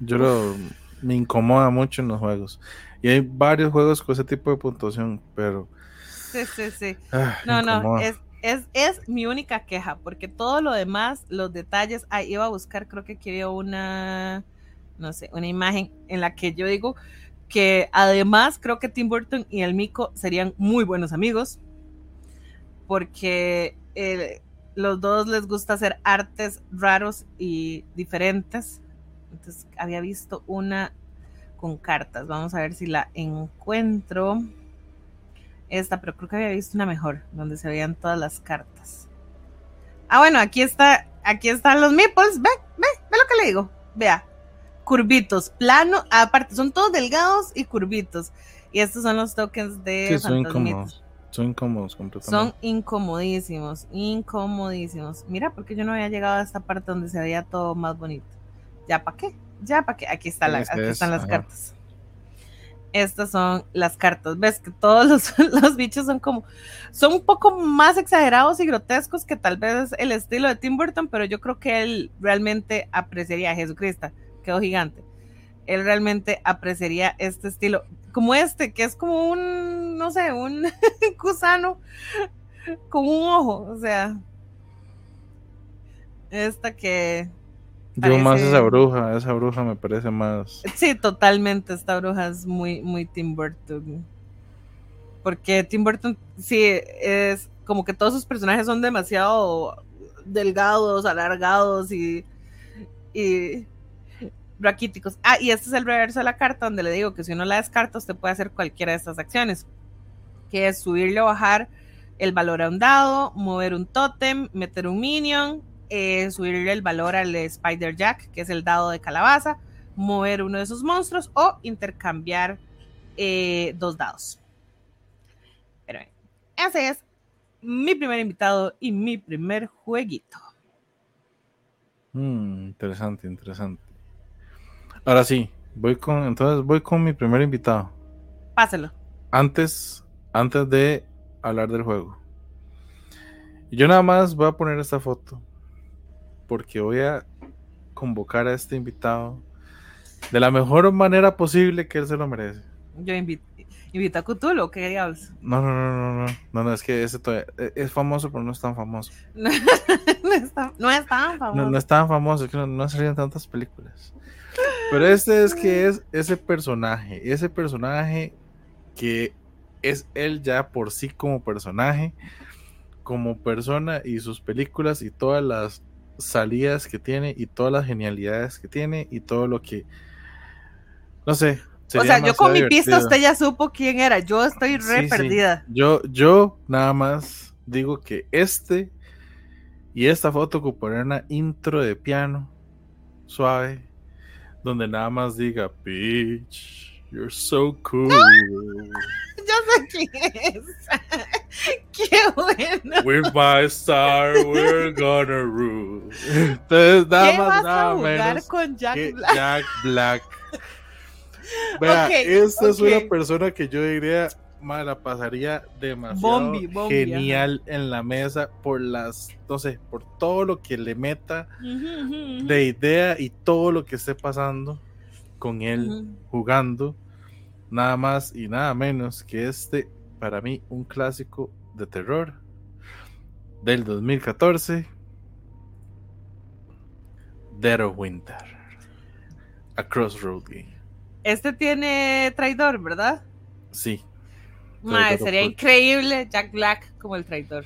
Yo lo. Me incomoda mucho en los juegos. Y hay varios juegos con ese tipo de puntuación, pero. Sí, sí, sí. Ah, no, no, es, es, es, mi única queja, porque todo lo demás, los detalles, ahí iba a buscar, creo que quería una, no sé, una imagen en la que yo digo, que además creo que Tim Burton y el Mico serían muy buenos amigos, porque eh, los dos les gusta hacer artes raros y diferentes. Entonces había visto una con cartas. Vamos a ver si la encuentro. Esta, pero creo que había visto una mejor, donde se veían todas las cartas. Ah, bueno, aquí está, aquí están los meeples. Ve, ve, ve lo que le digo. Vea, curvitos, plano, aparte son todos delgados y curvitos. Y estos son los tokens de son incómodos. Son incómodos completamente. Son incomodísimos, incomodísimos. Mira, porque yo no había llegado a esta parte donde se veía todo más bonito. ¿Ya para qué? Ya para qué. Aquí, está la, aquí están las cartas. Estas son las cartas. Ves que todos los, los, bichos son como, son un poco más exagerados y grotescos que tal vez el estilo de Tim Burton, pero yo creo que él realmente apreciaría a Jesucristo quedó gigante. Él realmente apreciaría este estilo, como este, que es como un, no sé, un gusano con un ojo, o sea, esta que... Yo más esa bruja, esa bruja me parece más... Sí, totalmente, esta bruja es muy, muy Tim Burton. Porque Tim Burton, sí, es como que todos sus personajes son demasiado delgados, alargados y, y raquíticos. Ah, y este es el reverso de la carta donde le digo que si uno la descarta, usted puede hacer cualquiera de estas acciones, que es subirle o bajar el valor a un dado, mover un tótem, meter un minion, eh, subirle el valor al Spider Jack, que es el dado de calabaza, mover uno de esos monstruos o intercambiar eh, dos dados. Pero ese es mi primer invitado y mi primer jueguito. Mm, interesante, interesante. Ahora sí, voy con, entonces voy con mi primer invitado. Páselo. Antes, antes de hablar del juego. Yo nada más voy a poner esta foto porque voy a convocar a este invitado de la mejor manera posible que él se lo merece. Yo invito, invito a Cthulhu, ¿qué diablos? No, no, no, no, no, no, no, es que ese todavía e, es famoso, pero no es tan famoso. no, es tan, no es tan famoso. No, no es tan famoso, es que no, no han tantas películas. Pero este es que es ese personaje, ese personaje que es él ya por sí como personaje, como persona y sus películas y todas las salidas que tiene y todas las genialidades que tiene y todo lo que no sé. O sea, yo con mi pista usted ya supo quién era. Yo estoy re perdida. Yo, yo nada más digo que este y esta foto ocupará una intro de piano suave donde nada más diga Peach, you're so cool. ya sé quién es. Qué bueno. We're my star, we're gonna rule. Entonces, nada ¿Qué más, vas nada a jugar menos con Jack Black? Jack Black. Vea, esta es una persona que yo diría, ma, la pasaría demasiado Bombi, bombi, genial en la mesa por las, no sé, por todo lo que le meta de idea y todo lo que esté pasando con él jugando, nada más y nada menos que este, para mí, un clásico de terror del 2014, Dead of Winter, a Crossroad Game. Este tiene traidor, ¿verdad? Sí, Traidor sería increíble Jack Black como el traidor.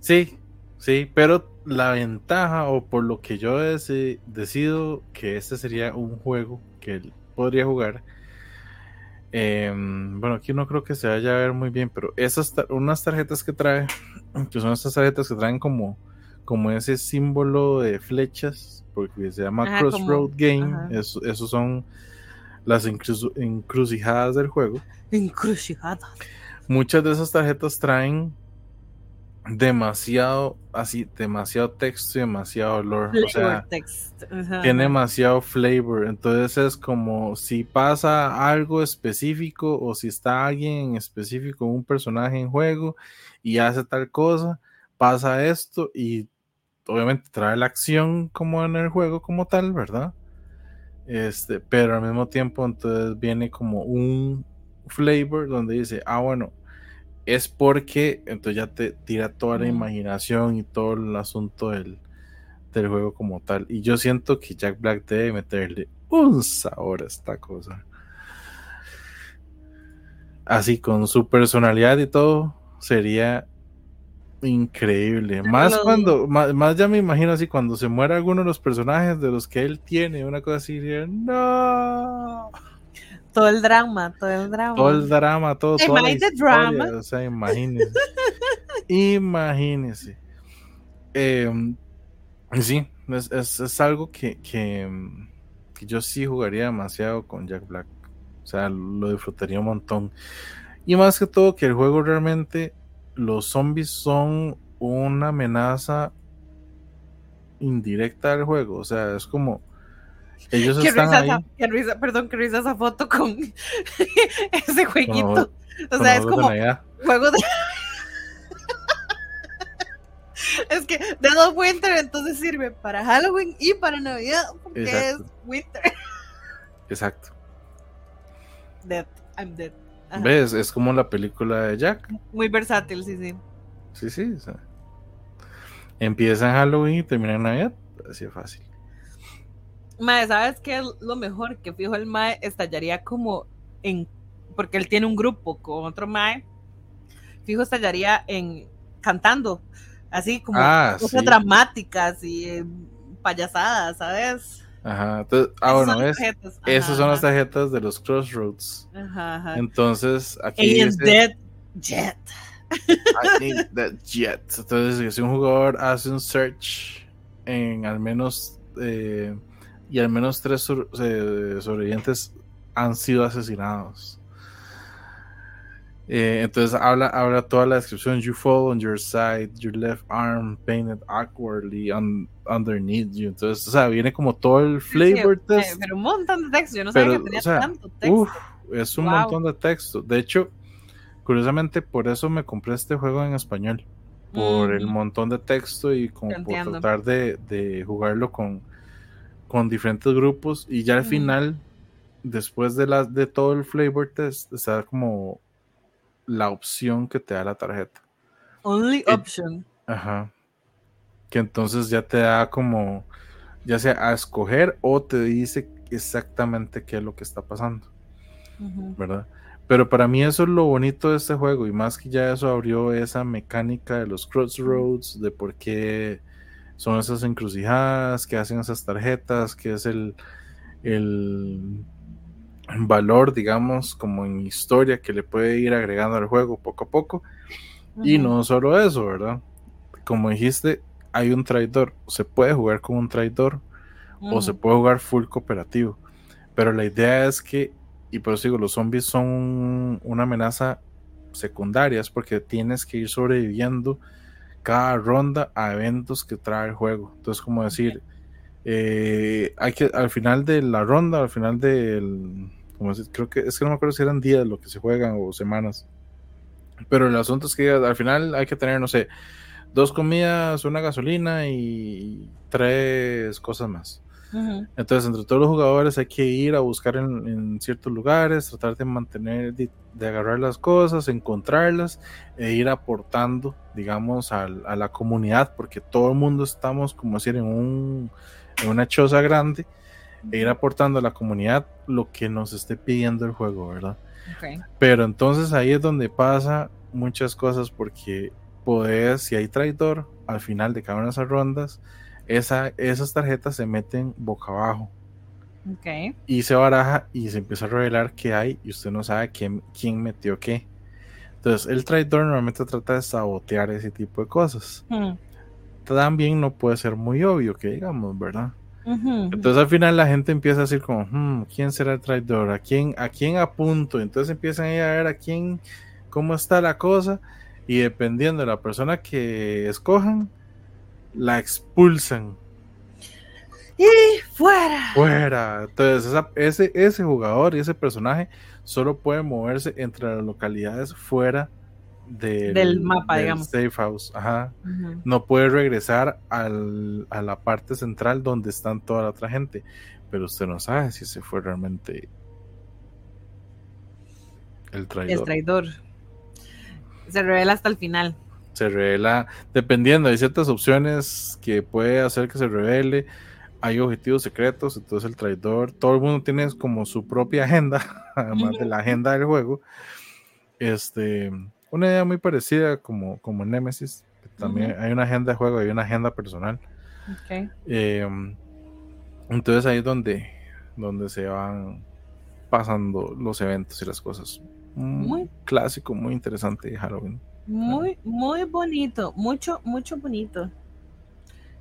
sí, sí, pero la ventaja o por lo que yo deci- decido que este sería un juego que él podría jugar. em, bueno, aquí no creo que se vaya a ver muy bien, pero esas tar- unas tarjetas que trae, que son estas tarjetas que traen como, como ese símbolo de flechas, porque se llama Ajá, Crossroad como- Game, eso, esos son las encruci- encrucijadas del juego. Encrucijada. Muchas de esas tarjetas traen demasiado, así, demasiado texto y demasiado olor. O sea, tiene demasiado flavor. Entonces es como si pasa algo específico o si está alguien en específico, un personaje en juego y hace tal cosa, pasa esto y obviamente trae la acción como en el juego como tal, ¿verdad? Este, pero al mismo tiempo entonces viene como un flavor donde dice, ah, bueno, es porque entonces ya te tira toda la imaginación y todo el asunto del, del juego como tal. Y yo siento que Jack Black debe meterle un sabor a esta cosa. Así con su personalidad y todo, sería increíble. Más cuando, más, más ya me imagino así, cuando se muera alguno de los personajes de los que él tiene, una cosa así, diría, no. Todo el drama, todo el drama. Todo el drama, todo, historia, drama. O sea, imagínese. imagínese. Eh, sí, es, es- es algo que, que, que yo sí jugaría demasiado con Jack Black. O sea, lo disfrutaría un montón. Y más que todo, que el juego realmente, los zombies son una amenaza indirecta del juego. O sea, es como. Ellos Qué están ahí. esa, risa, perdón, risa esa foto con ese jueguito. O sea, es de como juego de. es que Dead of Winter entonces sirve para Halloween y para Navidad porque Exacto. es Winter. Exacto. Dead, I'm dead. Ajá. ¿Ves? Es como la película de Jack. Muy versátil, sí, sí. Sí, sí. o sea, empieza en Halloween y termina en Navidad. Así de fácil. Mae, ¿sabes qué es lo mejor? Que fijo el Mae estallaría como en. Porque él tiene un grupo con otro Mae. Fijo estallaría en. cantando. Así como Ah, cosas sí. dramáticas y eh, payasadas, ¿sabes? Ajá. Entonces, ah, bueno, son tarjetas. Esas son las tarjetas de los Crossroads. Ajá, ajá. Entonces, aquí dice, Dead Jet. I that jet. Entonces, si un jugador hace un search en al menos eh, y al menos tres sur- eh, sobrevivientes han sido asesinados. Eh, entonces habla, habla toda la descripción. You fall on your side, your left arm painted awkwardly on, underneath you. Entonces, o sea, viene como todo el flavor Sí, eh, test. pero un montón de texto. Yo no sabía que tenía o sea, tanto texto. Uf, es un Wow. montón de texto. De hecho, curiosamente, por eso me compré este juego en español. Por el montón de texto y como por tratar de, de jugarlo con, con diferentes grupos. Y ya al final, después de, la, de todo el flavor test, está como la opción que te da la tarjeta. Only option. Ajá. Que entonces ya te da como, ya sea a escoger o te dice exactamente qué es lo que está pasando. ¿verdad? Pero para mí eso es lo bonito de este juego y más que ya eso abrió esa mecánica de los crossroads, de por qué son esas encrucijadas, que hacen esas tarjetas, que es el, el valor, digamos, como en historia que le puede ir agregando al juego poco a poco. Y no solo eso, ¿verdad? Como dijiste, hay un traidor. Se puede jugar con un traidor o se puede jugar full cooperativo. Pero la idea es que, y por eso digo, los zombies son una amenaza secundaria, es porque tienes que ir sobreviviendo cada ronda a eventos que trae el juego. Entonces, como decir, eh, hay que al final de la ronda, al final del, como creo que es que no me acuerdo si eran días lo que se juegan o semanas. Pero el asunto es que al final hay que tener, no sé, dos comidas, una gasolina y tres cosas más. Entonces, entre todos los jugadores hay que ir a buscar en, ciertos lugares, tratar de mantener, de, agarrar las cosas, encontrarlas e ir aportando, digamos, a, la comunidad, porque todo el mundo estamos, como decir, en, un, en una choza grande, e ir aportando a la comunidad lo que nos esté pidiendo el juego, ¿verdad? Pero entonces ahí es donde pasa muchas cosas porque podés, si hay traidor, al final de cada una de esas rondas, esa, esas tarjetas se meten boca abajo. Y se baraja y se empieza a revelar qué hay y usted no sabe quién, quién metió qué. Entonces, el traidor normalmente trata de sabotear ese tipo de cosas. Hmm. También no puede ser muy obvio que digamos, ¿verdad? Entonces al final la gente empieza a decir como, hmm, ¿quién será el traidor? ¿A quién, ¿A quién apunto? Entonces empiezan a ver a quién, cómo está la cosa y dependiendo de la persona que escojan, la expulsan. Y fuera. Fuera. Entonces ese, ese jugador y ese personaje solo puede moverse entre las localidades fuera del, mapa, digamos. Safe House. Ajá. No puede regresar al, a la parte central donde están toda la otra gente. Pero usted no sabe si ese fue realmente el traidor. El traidor. Se revela hasta el final. Se revela, dependiendo, hay ciertas opciones que puede hacer que se revele. Hay objetivos secretos, entonces el traidor, todo el mundo tiene como su propia agenda, además de la agenda del juego. Este, una idea muy parecida como, como en Nemesis. también hay una agenda de juego, hay una agenda personal. Em, entonces ahí es donde, donde se van pasando los eventos y las cosas. Muy clásico, muy interesante de Halloween. Muy, muy bonito, mucho, mucho bonito.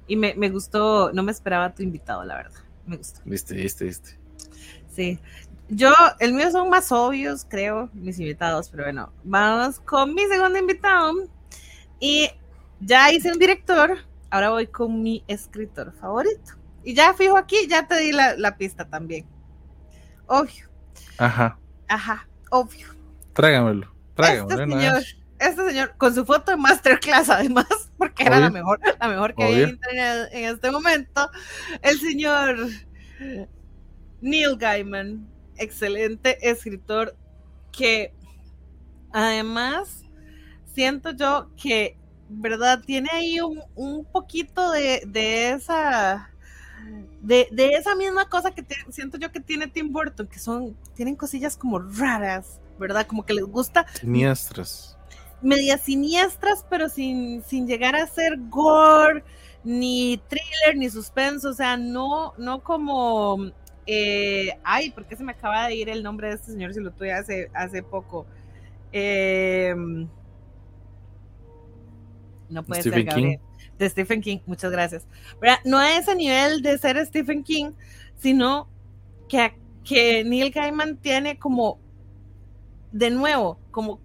Y me, me, gustó, no me esperaba tu invitado, la verdad. Me gustó. Viste, viste, viste. Sí. Yo, el mío son más obvios, creo, mis invitados, pero bueno, vamos con mi segundo invitado. Y ya hice un director, ahora voy con mi escritor favorito. Y ya fijo aquí, ya te di la, la pista también. Obvio. Ajá. Ajá, obvio. Tráigamelo, tráigamelo. Este señor, este señor, con su foto de masterclass además, porque era la mejor, la mejor que había en internet en este momento, el señor Neil Gaiman, excelente escritor que además siento yo que, ¿verdad? Tiene ahí un, poquito de, esa... De, esa misma cosa que siento yo que tiene Tim Burton, que son, tienen cosillas como raras, ¿verdad? Como que les gusta. Siniestras. Medias siniestras, pero sin, sin llegar a ser gore, ni thriller, ni suspenso, o sea, no, no como eh, ay, ¿por qué se me acaba de ir el nombre de este señor si lo tuve hace, hace poco? Eh, no puede ser, Gabriel. De Stephen King, muchas gracias. No a ese nivel de ser Stephen King, sino que, que Neil Gaiman tiene como, de nuevo, como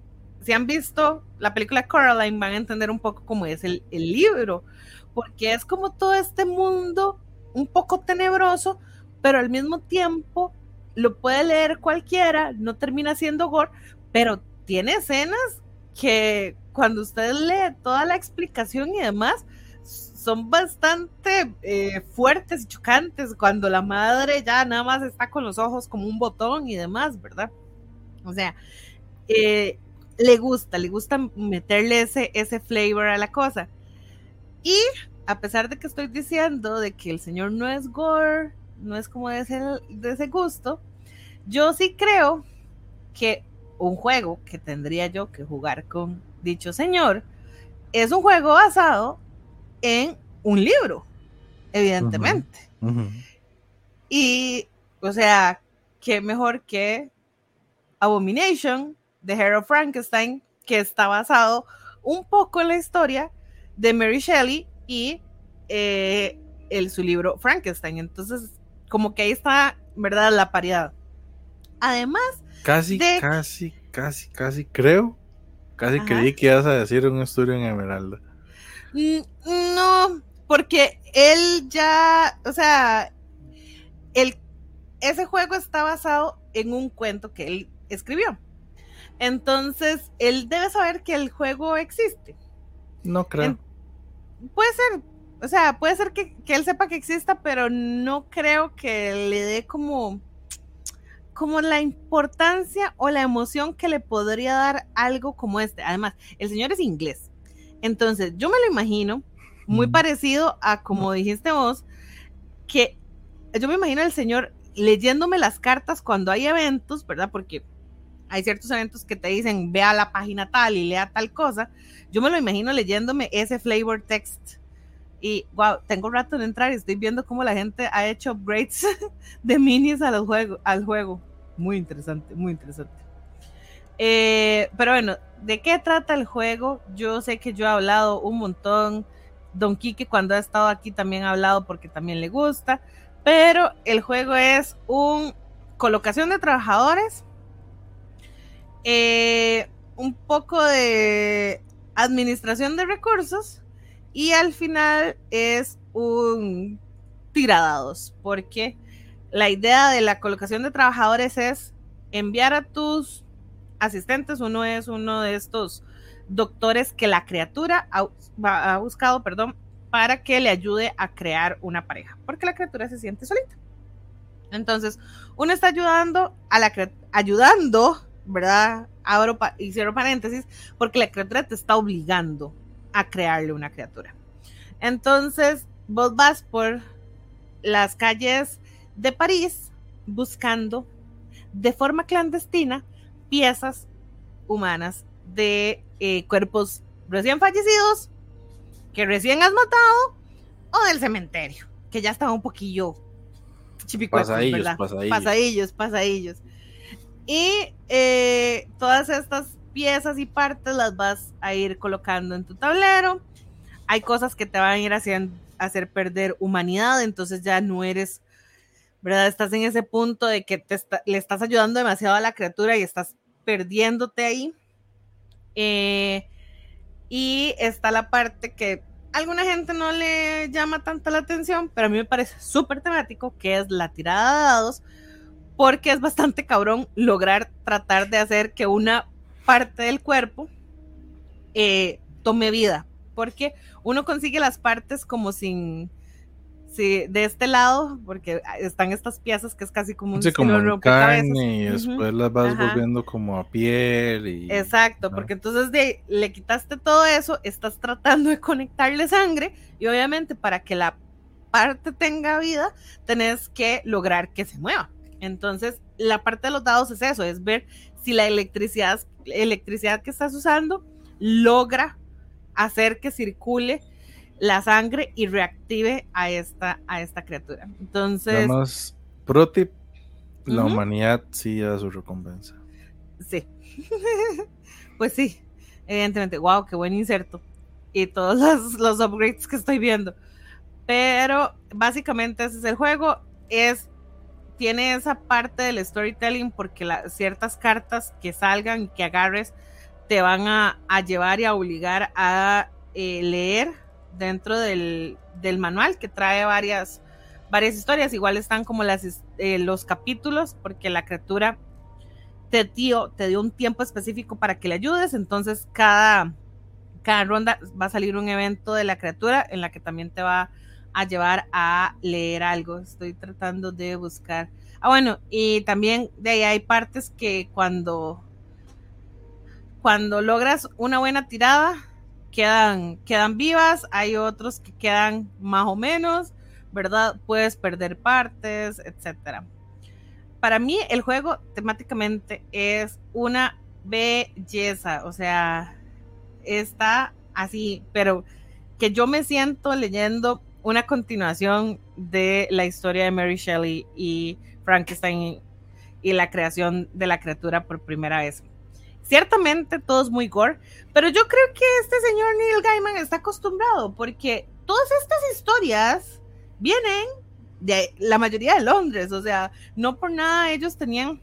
si han visto la película Coraline, van a entender un poco cómo es el, libro, porque es como todo este mundo un poco tenebroso, pero al mismo tiempo lo puede leer cualquiera, no termina siendo gore, pero tiene escenas que cuando usted lee toda la explicación y demás, son bastante eh, fuertes y chocantes cuando la madre ya nada más está con los ojos como un botón y demás, ¿verdad? O sea, eh, le gusta, le gusta meterle ese, ese flavor a la cosa. Y a pesar de que estoy diciendo de que el señor no es gore, no es como de ese, de ese gusto. Yo sí creo que un juego que tendría yo que jugar con dicho señor es un juego basado en un libro, evidentemente. Y, o sea, qué mejor que Abomination, de Hero Frankenstein, que está basado un poco en la historia de Mary Shelley y eh, el, su libro Frankenstein. Entonces, como que ahí está, ¿verdad? La paridad. Además. Casi, casi, casi, casi, creo. Casi creí que ibas a decir un estudio en Emeralda. Mm, no, porque él ya, o sea, el, ese juego está basado en un cuento que él escribió. Entonces, él debe saber que el juego existe. No creo. puede ser, o sea, puede ser que, él sepa que exista, pero no creo que le dé como, como la importancia o la emoción que le podría dar algo como este. Además, el señor es inglés. Entonces, yo me lo imagino muy parecido a como dijiste vos, que yo me imagino al señor leyéndome las cartas cuando hay eventos, ¿verdad? Porque hay ciertos eventos que te dicen, vea la página tal y lea tal cosa. Yo me lo imagino leyéndome ese flavor text. Y wow, tengo rato de entrar y estoy viendo cómo la gente ha hecho upgrades de minis al juego, al juego. Muy interesante, muy interesante. Eh, pero bueno, ¿de qué trata el juego? Yo sé que yo he hablado un montón. Don Quique cuando ha estado aquí también ha hablado porque también le gusta. Pero el juego es un colocación de trabajadores eh, un poco de administración de recursos y al final es un tiradados, porque la idea de la colocación de trabajadores es enviar a tus asistentes, uno es uno de estos doctores que la criatura ha, buscado, perdón, para que le ayude a crear una pareja, porque la criatura se siente solita. Entonces, uno está ayudando a la ayudando ¿verdad? Abro y cierro paréntesis, porque la criatura te está obligando a crearle una criatura. Entonces, vos vas por las calles de París buscando de forma clandestina piezas humanas de eh, cuerpos recién fallecidos, que recién has matado, o del cementerio, que ya estaba un poquillo pasadillos, ¿verdad? Pasadillos, pasadillos. Y eh, todas estas piezas y partes las vas a ir colocando en tu tablero. Hay cosas que te van a ir haciendo, hacer perder humanidad, entonces ya no eres, ¿verdad? Estás en ese punto de que le estás ayudando demasiado a la criatura y estás perdiéndote ahí. Eh, y está la parte que a alguna gente no le llama tanto la atención, pero a mí me parece súper temático, que es la tirada de dados, porque es bastante cabrón lograr tratar de hacer que una parte del cuerpo eh, tome vida, porque uno consigue las partes como sin, sí, de este lado, porque están estas piezas que es casi como un sí, como carne y después las vas volviendo como a piel y exacto, porque entonces de, le quitaste todo eso, estás tratando de conectarle sangre y obviamente para que la parte tenga vida tenés que lograr que se mueva. Entonces, la parte de los dados es eso, es ver si la electricidad, electricidad que estás usando logra hacer que circule la sangre y reactive a esta, a esta criatura. Entonces. Además, pro tip, la humanidad sí da su recompensa. Sí. pues sí, evidentemente. Wow, qué buen inserto. Y todos los, los upgrades que estoy viendo. Pero básicamente ese es el juego. Es tiene esa parte del storytelling porque ciertas cartas que salgan y que agarres te van a, llevar y a obligar a eh, leer dentro del, manual que trae varias, varias historias. Igual están como las, eh, los capítulos porque la criatura te, dio, te dio un tiempo específico para que le ayudes. Entonces cada, cada ronda va a salir un evento de la criatura en la que también te va a a llevar a leer algo. Estoy tratando de buscar. Ah, bueno, y también de ahí hay partes que cuando, cuando logras una buena tirada, quedan, quedan vivas, hay otros que quedan más o menos, ¿verdad? Puedes perder partes, etcétera. para mí el juego temáticamente es una belleza, o sea, está así, pero que yo me siento leyendo una continuación de la historia de Mary Shelley y Frankenstein y la creación de la criatura por primera vez. Ciertamente todo es muy gore, pero yo creo que este señor Neil Gaiman está acostumbrado porque todas estas historias vienen de la mayoría de Londres, o sea, no por nada ellos tenían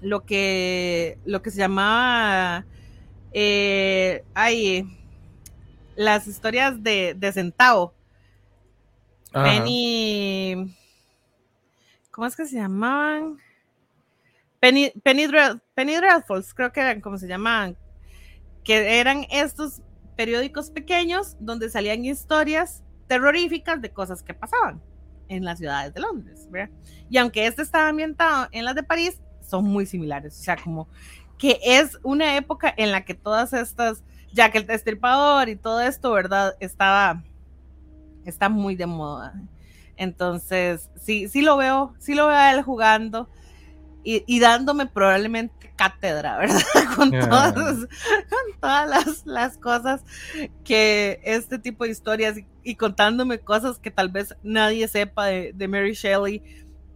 lo que, lo que se llamaba, eh, las historias de, de centavo. Penny, ¿cómo es que se llamaban? Penny, Penny, Penny Dreadfuls, creo que eran como se llamaban, que eran estos periódicos pequeños donde salían historias terroríficas de cosas que pasaban en las ciudades de Londres. Y aunque este estaba ambientado en las de París, son muy similares. O sea, como que es una época en la que todas estas, ya que el destripador y todo esto, ¿verdad? Estaba, está muy de moda. Entonces, sí, sí lo veo, sí lo veo a él jugando y, dándome probablemente cátedra, ¿verdad? con, todas, con todas las, cosas que este tipo de historias y, contándome cosas que tal vez nadie sepa de, Mary Shelley,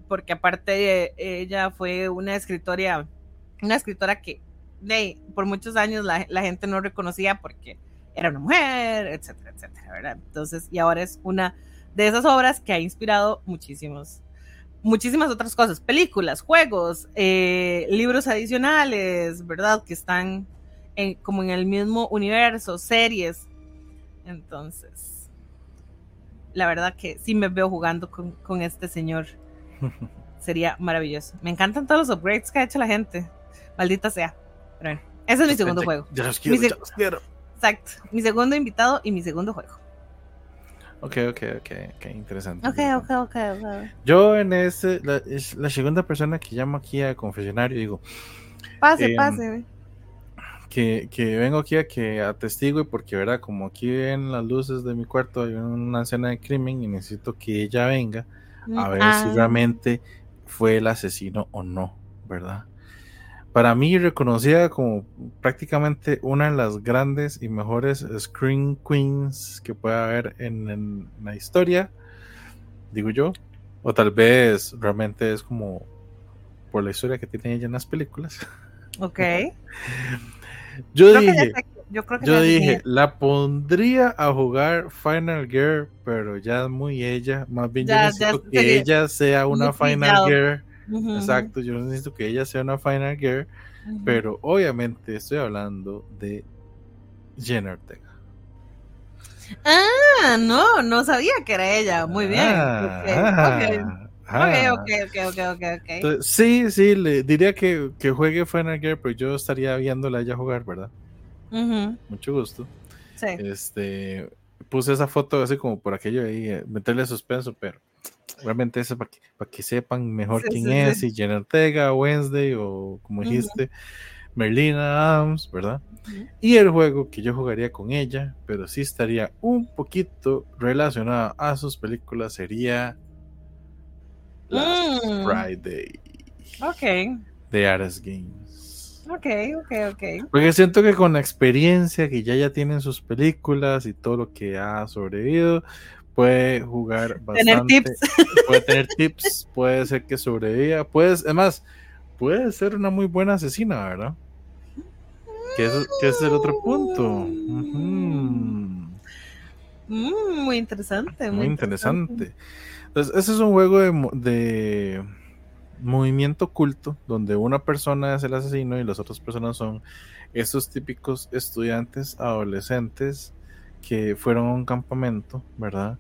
porque aparte ella fue una escritora, una escritora que por muchos años la, la gente no reconocía porque era una mujer, etcétera, etcétera, ¿verdad? Entonces, y ahora es una de esas obras que ha inspirado muchísimos muchísimas otras cosas, películas, juegos, eh, libros adicionales, ¿verdad? Que están como en el mismo universo, series. Entonces, la verdad que sí me veo jugando con, este señor. Sería maravilloso. Me encantan todos los upgrades que ha hecho la gente. Maldita sea. Pero bueno, ese es mi segundo juego. Ya los quiero, ya los quiero. Exacto. Mi segundo invitado y mi segundo juego. Ok, ok, ok, ok, interesante. Ok, ok, ok, Yo en ese, la, es la segunda persona que llamo aquí al confesionario digo. Pase, em, pase. Que, que, vengo aquí a que atestigo y porque, ¿verdad? Como aquí ven las luces de mi cuarto hay una escena de crimen y necesito que ella venga a mm, ver si ah. realmente fue el asesino o no, ¿verdad? Para mí reconocida como prácticamente una de las grandes y mejores Screen Queens que puede haber en, la historia, digo yo, o tal vez realmente es como por la historia que tiene ella en las películas. Ok. yo dije, yo, creo que yo dije, la pondría a jugar Final Gear, pero ya es muy ella, más bien yo necesito que ella sea una Final Exacto, yo necesito que ella sea una Final Girl, pero obviamente estoy hablando de Jenna Ortega. Ah, no, no sabía que era ella. Muy bien. Ah, ok, ok, ok, ok, ok. sí, sí, le diría que, que juegue Final Girl, pero yo estaría viéndola a ella jugar, ¿verdad? Mucho gusto. Sí. Este, puse esa foto así como por aquello ahí, eh, meterle suspenso, pero realmente eso para que, para que sepan mejor quién es, si Jenna Ortega, Wednesday o como dijiste, Merlina Adams, ¿verdad? Y el juego que yo jugaría con ella, pero sí estaría un poquito relacionado a sus películas, sería Last mm. Friday. Ok. De Ares Games. Ok, ok, ok. Porque siento que con la experiencia que ya ya tienen sus películas y todo lo que ha sobrevivido, puede jugar bastante. Tener tips. Puede tener tips, puede ser que sobreviva, puede, además, puede ser una muy buena asesina, ¿verdad? Que, es el otro punto. Mm, muy interesante. Muy, interesante. Entonces, ese es un juego de, de, movimiento oculto, donde una persona es el asesino y las otras personas son esos típicos estudiantes adolescentes que fueron a un campamento, ¿verdad?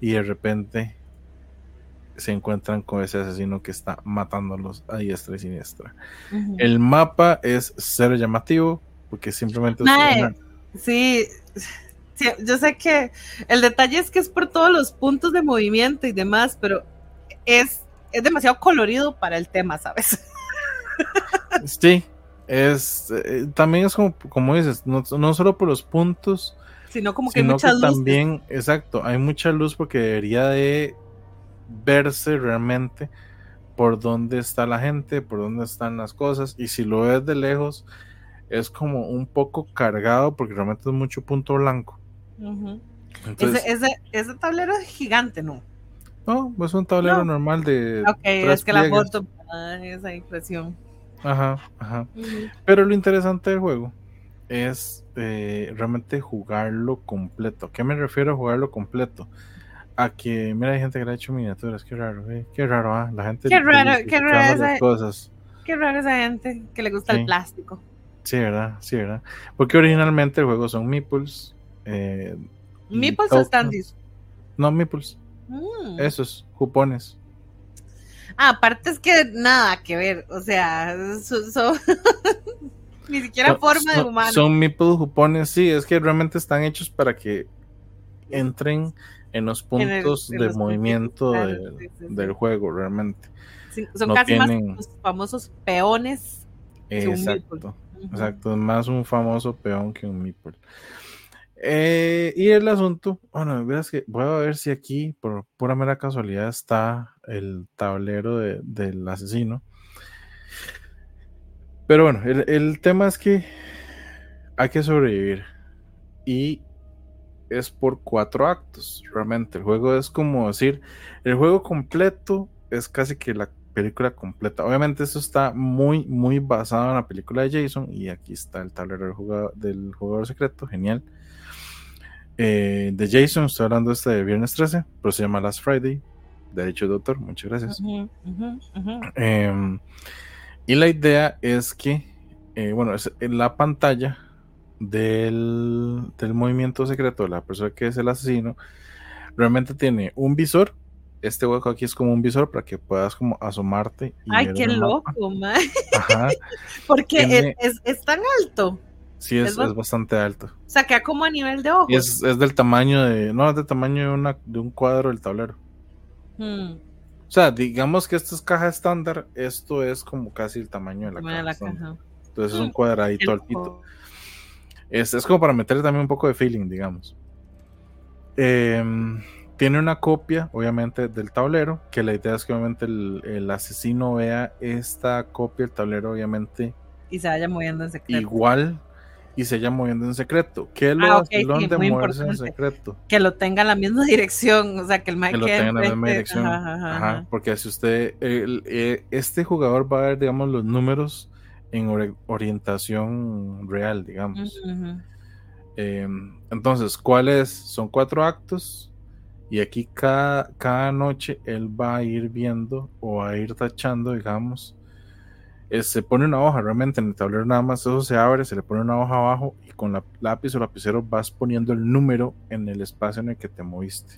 Y de repente se encuentran con ese asesino que está matándolos a diestra y siniestra. El mapa es cero llamativo porque simplemente sí, yo sé que el detalle es que es por todos los puntos de movimiento y demás, pero es, es demasiado colorido para el tema, ¿sabes? sí, es eh, también es como, como dices, no, no solo por los puntos, sino como que hay mucha luz. También, exacto, hay mucha luz porque debería de verse realmente por dónde está la gente, por dónde están las cosas, y si lo ves de lejos, es como un poco cargado porque realmente es mucho punto blanco. ese, tablero es gigante, ¿no? No, es un tablero normal de. Ok, es que la foto esa impresión. Ajá, ajá. Pero lo interesante del juego es eh, realmente jugarlo completo. ¿A qué me refiero a jugarlo completo? A que, mira, hay gente que le ha hecho miniaturas, qué raro, eh, qué raro, ¿ah? La gente. Qué raro, qué raro esa, cosas. Qué raro esa gente que le gusta el plástico. Sí, ¿verdad? Sí, ¿verdad? Porque originalmente el juego son meeples. Eh, ¿Meeples o standees? No, meeples. Mm. Esos, cupones. Ah, aparte es que nada que ver, o sea, son, ni siquiera forma de humano. Son meeples cupones, sí, es que realmente están hechos para que entren en los puntos de movimiento del juego, realmente. son casi más los famosos peones. Exacto, exacto, más un famoso peón que un meeple. Eh, y el asunto, bueno, verás que voy a ver si aquí, por pura mera casualidad, está el tablero del asesino. Pero bueno, el, el tema es que hay que sobrevivir. Y es por cuatro actos, realmente. El juego es como decir, el juego completo es casi que la película completa. Obviamente eso está muy, muy basado en la película de Jason y aquí está el tablero del jugador, del jugador secreto, genial. Eh, de Jason, estoy hablando este de viernes 13, pero se llama Last Friday. De hecho, doctor, muchas gracias. Em, y la idea es que, eh, bueno, es en la pantalla del, movimiento secreto de la persona que es el asesino, realmente tiene un visor. Este hueco aquí es como un visor para que puedas como asomarte. Ay, qué loco, man. Ajá. Porque es, tan alto. Sí, es, bastante alto. O sea, queda como a nivel de ojo. es, del tamaño de. No, es del tamaño de, una, de un cuadro del tablero. Hmm. O sea, digamos que esto es caja estándar, esto es como casi el tamaño de la, caja, Entonces es un hmm. cuadradito altito. Es, es como para meterle también un poco de feeling, digamos. Em, tiene una copia, obviamente, del tablero, que la idea es que obviamente el, asesino vea esta copia del tablero, obviamente. Y se vaya moviendo en secreto. Igual y se vaya moviendo en secreto. ¿Qué es lo ah, okay, de moverse en secreto? Que lo tenga en la misma dirección, o sea, que el Mike que lo tenga en la misma dirección. Ajá, porque si usted, eh, este jugador va a ver, digamos, los números en orientación real, digamos. Em, entonces, ¿cuáles? Son cuatro actos y aquí cada, cada noche él va a ir viendo o a ir tachando, digamos. Eh, se pone una hoja, realmente en el tablero nada más eso se abre, se le pone una hoja abajo y con la lápiz o lapicero vas poniendo el número en el espacio en el que te moviste.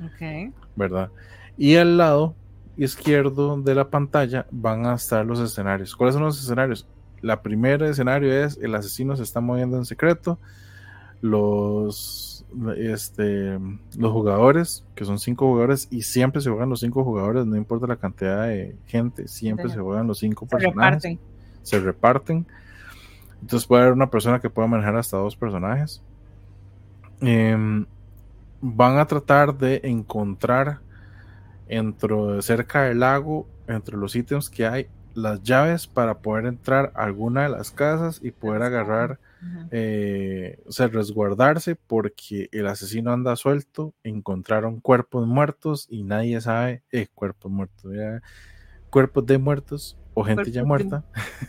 Ok. ¿Verdad? Y al lado izquierdo de la pantalla van a estar los escenarios. ¿Cuáles son los escenarios? La primera escenario es el asesino se está moviendo en secreto. Los, este, los jugadores, que son cinco jugadores, y siempre se juegan los cinco jugadores, no importa la cantidad de gente, siempre se juegan los cinco se Reparten. Se reparten. Entonces puede haber una persona que pueda manejar hasta dos personajes. Em, van a tratar de encontrar entre, cerca del lago, entre los ítems que hay, las llaves para poder entrar a alguna de las casas y poder agarrar, eh, o sea, resguardarse porque el asesino anda suelto, encontraron cuerpos muertos y nadie sabe, eh, cuerpos muertos, cuerpos de muertos o gente ya muerta.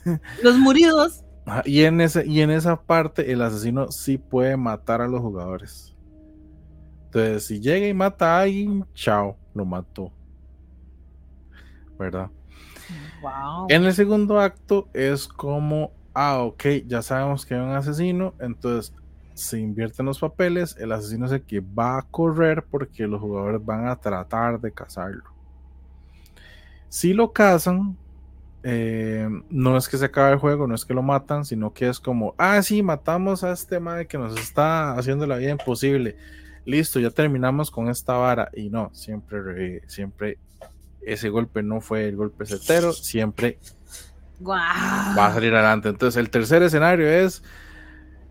Los muridos. y, en ese, y en esa parte el asesino sí puede matar a los jugadores. Entonces, si llega y mata a alguien, chao, lo mató. ¿Verdad? En el segundo acto es como, ah, ok, ya sabemos que hay un asesino, entonces se invierten los papeles, el asesino es el que va a correr porque los jugadores van a tratar de cazarlo. Si lo cazan, eh, no es que se acabe el juego, no es que lo matan, sino que es como, ah, sí, matamos a este madre que nos está haciendo la vida imposible. Listo, ya terminamos con esta vara. Y no, siempre, siempre ese golpe no fue el golpe certero, siempre va a salir adelante. Entonces, el tercer escenario es: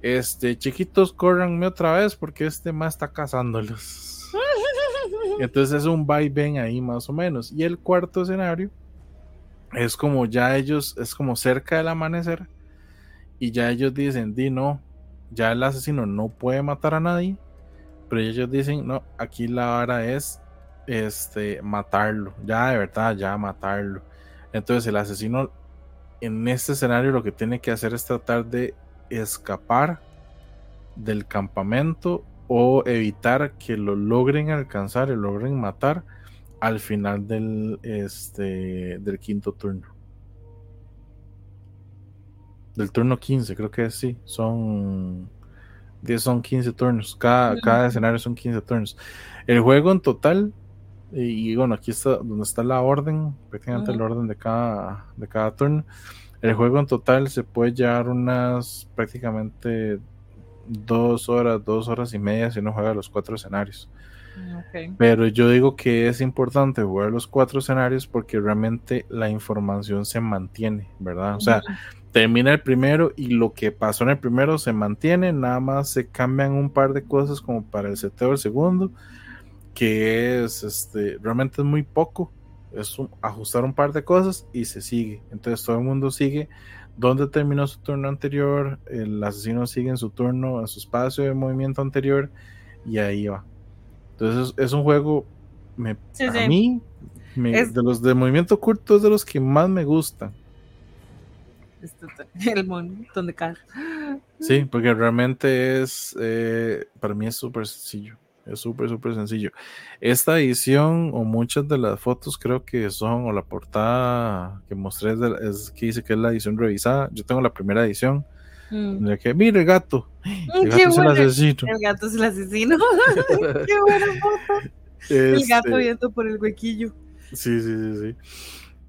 este, chiquitos, córranme otra vez porque este más está cazándolos. Entonces es un ven ahí más o menos. Y el cuarto escenario es como ya ellos, es como cerca del amanecer y ya ellos dicen, di no, ya el asesino no puede matar a nadie, pero ellos dicen, no, aquí la vara es este matarlo, ya de verdad, ya matarlo. Entonces el asesino en este escenario lo que tiene que hacer es tratar de escapar del campamento o evitar que lo logren alcanzar y logren matar al final del, este, del quinto turno. Del turno 15, creo que sí. Son 10, son 15 turnos. Cada, cada escenario son 15 turnos. El juego en total, y, bueno, aquí está donde está la orden, prácticamente el orden de cada, de cada turno. El juego en total se puede llevar unas prácticamente dos horas, dos horas y media si uno juega los cuatro escenarios. Pero yo digo que es importante jugar los cuatro escenarios porque realmente la información se mantiene, ¿verdad? O sea, termina el primero y lo que pasó en el primero se mantiene, nada más se cambian un par de cosas como para el seteo del segundo, que es, este, realmente es muy poco, es ajustar un par de cosas y se sigue. Entonces todo el mundo sigue donde terminó su turno anterior, el asesino sigue en su turno, en su espacio de movimiento anterior y ahí va. Entonces es un juego, me, a mí, de los de movimiento curto es de los que más me gustan. El montón de cartas. Sí, porque realmente es, eh, para mí es súper sencillo. Es súper, súper sencillo. Esta edición o muchas de las fotos creo que son, o la portada que mostré es, que dice que es la edición revisada. Yo tengo la primera edición Mm. que, mire el gato. El gato es el asesino. El gato es el asesino. Qué buena foto. El gato este viendo por el huequillo. Sí, sí, sí, sí.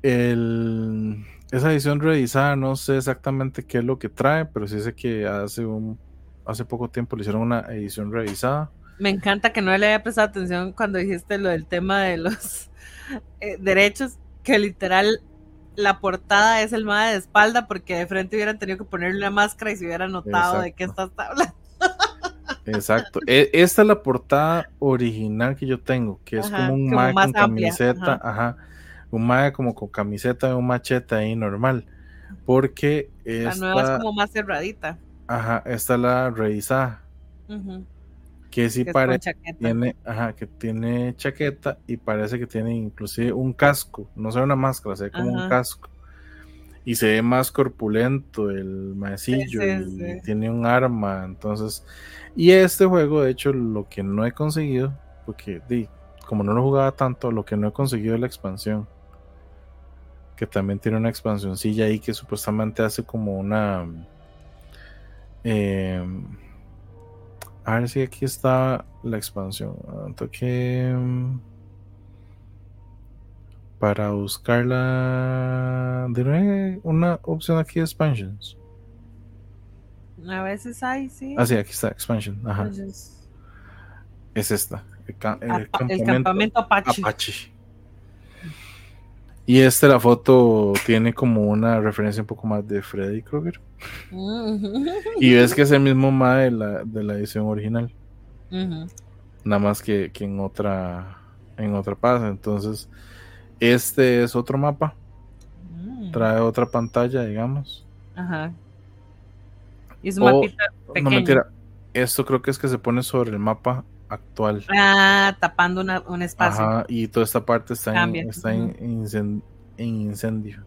El, esa edición revisada, no sé exactamente qué es lo que trae, pero sí sé que hace un hace poco tiempo le hicieron una edición revisada. Me encanta que no le haya prestado atención cuando dijiste lo del tema de los eh, derechos, que literal la portada es el MAE de espalda porque de frente hubieran tenido que ponerle una máscara y se hubiera notado de qué estás hablando. Exacto. E, esta es la portada original que yo tengo, que es como un MAE con camiseta, ajá. Un MAE como con camiseta de un machete ahí normal. Porque esta, la nueva es como más cerradita. Ajá, esta es la revisada que sí parece tiene, ajá, que tiene chaqueta y parece que tiene inclusive un casco, no se ve una máscara, se ve como un casco. Y se ve más corpulento el maecillo y tiene un arma, entonces y este juego de hecho lo que no he conseguido, porque di, como no lo jugaba tanto, lo que no he conseguido es la expansión. Que también tiene una expansioncilla ahí que supuestamente hace como una eh, a ver si aquí está la expansión. Toque mm, para buscarla. ¿De una opción aquí de expansions? A veces hay, sí. Ah, sí, aquí está, expansion. Ajá. Es esta. El, campamento, Apache. Y esta la foto tiene como una referencia un poco más de Freddy Krueger. Y ves que es el mismo mapa de la, de la edición original. Nada más que, que, en otra en otra pasa. Entonces, este es otro mapa. Mm. Trae otra pantalla, digamos. Ajá. Y es un mapita pequeño. No mentira. Esto creo que es que se pone sobre el mapa actual. Ah, tapando un espacio. Ajá, y toda esta parte está, en, está en, incendio. En incendio.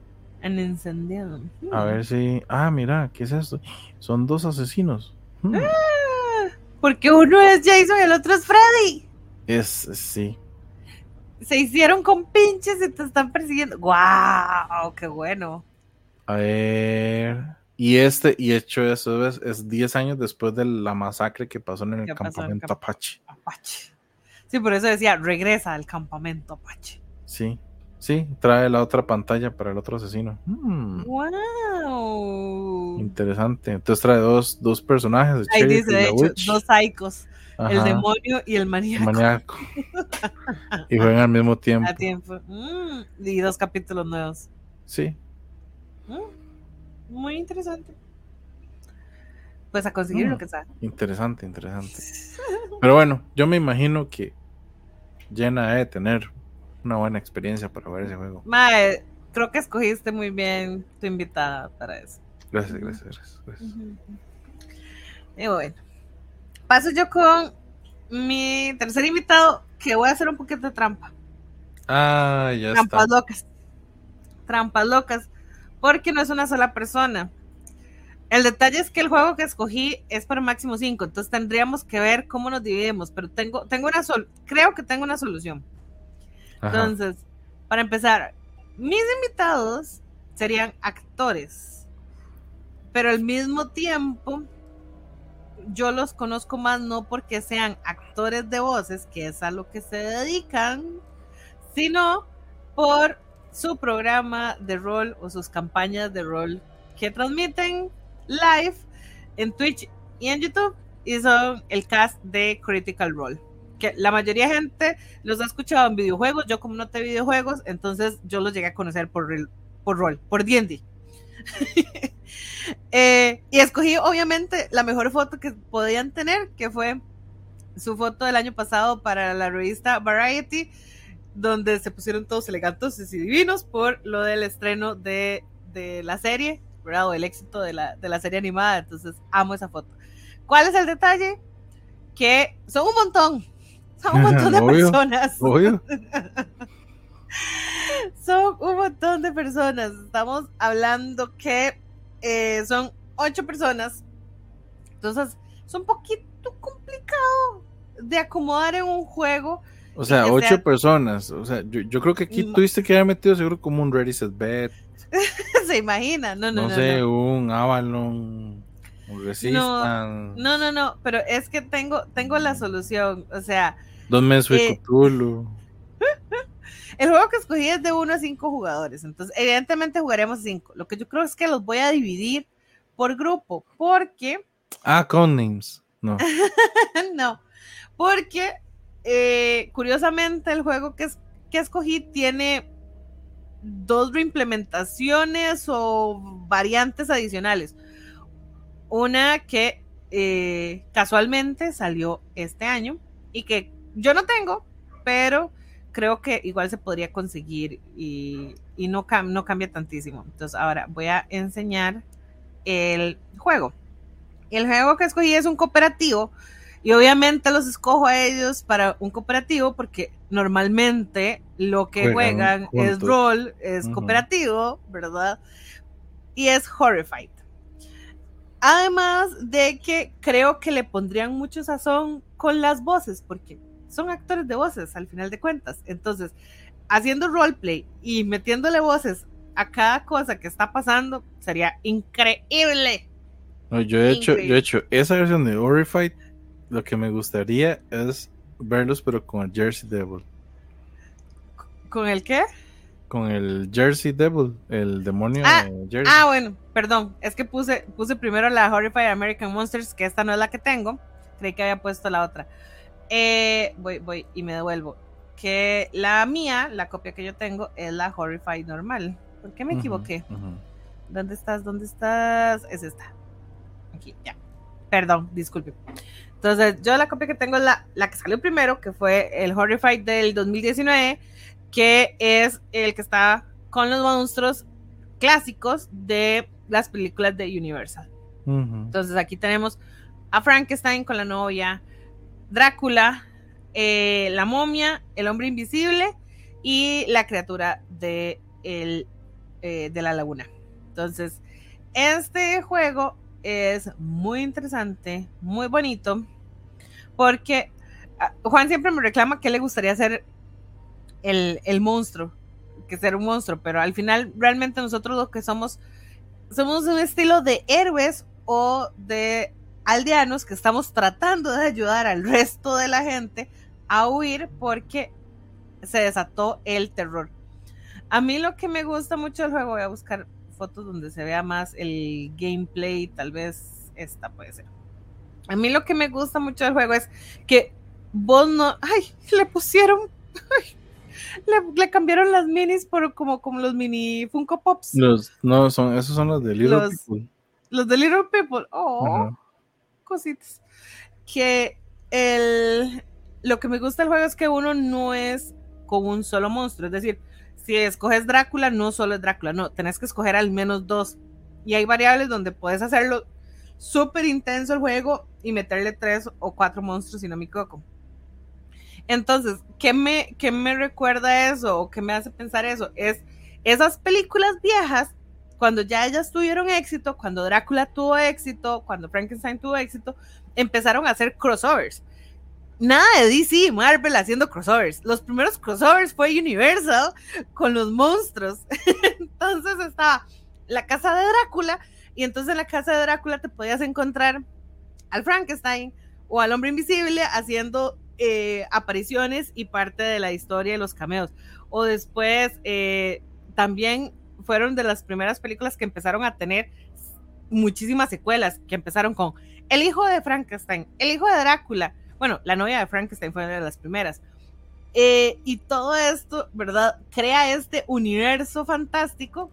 A ver si. Ah, mira, ¿qué es esto? Son dos asesinos. Hmm. Ah, porque uno es Jason y el otro es Freddy. Es, sí. Se hicieron con pinches y te están persiguiendo. ¡Guau! ¡Qué bueno! A ver. Y este, y hecho eso es, es 10 años después de la masacre que pasó en el campamento Apache. Apache. Sí, por eso decía, regresa al campamento Apache. Sí, sí, trae la otra pantalla para el otro asesino. ¡Wow! Hmm. Interesante. Entonces trae dos, dos personajes. Ahí dice, de hecho, dos psicos. El demonio y el maníaco. y juegan al mismo tiempo. A tiempo. Mm, y dos capítulos nuevos. Sí. Mm. Muy interesante. Pues a conseguir lo mm, que sea. Interesante, interesante. Pero bueno, yo me imagino que llena de tener una buena experiencia para ver ese juego. Mae, creo que escogiste muy bien tu invitada para eso. Gracias, gracias, gracias. Y bueno, paso yo con mi tercer invitado, que voy a hacer un poquito de trampa. Ah, ya Trampas locas. Trampas locas. Porque no es una sola persona. El detalle es que el juego que escogí es para máximo 5, entonces tendríamos que ver cómo nos dividimos, pero tengo, tengo una sol creo que tengo una solución. Entonces, para empezar, mis invitados serían actores, pero al mismo tiempo yo los conozco más no porque sean actores de voces, que es a lo que se dedican, sino por su programa de rol o sus campañas de rol que transmiten live en Twitch y en YouTube y son el cast de Critical Role. Que la mayoría de gente los ha escuchado en videojuegos, yo como no te videojuegos, entonces yo los llegué a conocer por, por rol, por D&D. Eh, y escogí obviamente la mejor foto que podían tener, que fue su foto del año pasado para la revista Variety, donde se pusieron todos elegantes y divinos por lo del estreno de, de la serie el éxito de la, de la serie animada, entonces amo esa foto. ¿Cuál es el detalle? Que son un montón, son un montón de personas. son un montón de personas. Estamos hablando que eh, son ocho personas. Entonces, es un poquito complicado de acomodar en un juego. O sea, ocho personas. O sea, yo, yo, creo que aquí tuviste que haber metido seguro como un Ready Set Bet. se imagina, no, no, no. No sé, un Avalon, Resistance. No, no, no, pero es que tengo, tengo la solución, o sea. Dos meses eh, El juego que escogí es de 1 a 5 jugadores, entonces evidentemente jugaremos 5. Lo que yo creo es que los voy a dividir por grupo, porque... Ah, con names, no. no, porque eh, curiosamente el juego que, que escogí tiene dos reimplementaciones o variantes adicionales. Una que eh, casualmente salió este año y que yo no tengo, pero creo que igual se podría conseguir y, no, no cambia tantísimo. Entonces ahora voy a enseñar el juego. El juego que escogí es un cooperativo y obviamente los escojo a ellos para un cooperativo porque normalmente lo que juegan, es rol, es cooperativo, ¿verdad? Y es Horrified. Además de que creo que le pondrían mucho sazón con las voces, porque son actores de voces al final de cuentas. Entonces, haciendo roleplay y metiéndole voces a cada cosa que está pasando, sería increíble. yo he hecho, yo he hecho esa versión de Horrified lo que me gustaría es verlos, pero con el Jersey Devil. ¿Con el qué? Con el Jersey Devil, el demonio ah, de Jersey. Ah, bueno, perdón. Es que puse, puse primero la Horrified American Monsters, que esta no es la que tengo. Creí que había puesto la otra. Eh, voy, voy y me devuelvo. Que la mía, la copia que yo tengo, es la Horrified normal. ¿Por qué me equivoqué? ¿Dónde estás? ¿Dónde estás? Es esta. Aquí, ya. Perdón, disculpe. Entonces, yo la copia que tengo es la, la que salió primero, que fue el Horrified del 2019, que es el que está con los monstruos clásicos de las películas de Universal. Entonces, aquí tenemos a Frankenstein con la novia, Drácula, eh, la momia, el hombre invisible y la criatura de, el, eh, de la laguna. Entonces, este juego es muy interesante, muy bonito, porque ah, Juan siempre me reclama que le gustaría ser el, monstruo, que ser un monstruo, pero al final realmente nosotros lo que somos, somos un estilo de héroes o de aldeanos que estamos tratando de ayudar al resto de la gente a huir porque se desató el terror. A mí lo que me gusta mucho del juego, voy a buscar fotos donde se vea más el gameplay, tal vez esta puede ser. A mí lo que me gusta mucho del juego es que vos no, ay, le pusieron, le, cambiaron las minis por como, como los mini Funko Pops. Los, no, son, esos son los de Little People. Los de Little People, oh, cositas. Que el, lo que me gusta del juego es que uno no es con un solo monstruo, es decir, si escoges Drácula, no solo es Drácula, no, tenés que escoger al menos dos. Y hay variables donde puedes hacerlo súper intenso el juego y meterle tres o cuatro monstruos, si no me equivoco. Entonces, ¿qué me, qué me recuerda eso o qué me hace pensar eso? Es esas películas viejas, cuando ya ellas tuvieron éxito, cuando Drácula tuvo éxito, cuando Frankenstein tuvo éxito, empezaron a hacer crossovers. Nada de DC, Marvel haciendo crossovers. Los primeros crossovers fue Universal con los monstruos. entonces estaba la casa de Drácula y entonces en la casa de Drácula te podías encontrar al Frankenstein o al hombre invisible haciendo eh, apariciones y parte de la historia de los cameos. O después eh, también fueron de las primeras películas que empezaron a tener muchísimas secuelas, que empezaron con El hijo de Frankenstein, El hijo de Drácula. Bueno, la novia de Frankenstein fue una de las primeras. Eh, y todo esto, ¿verdad? Crea este universo fantástico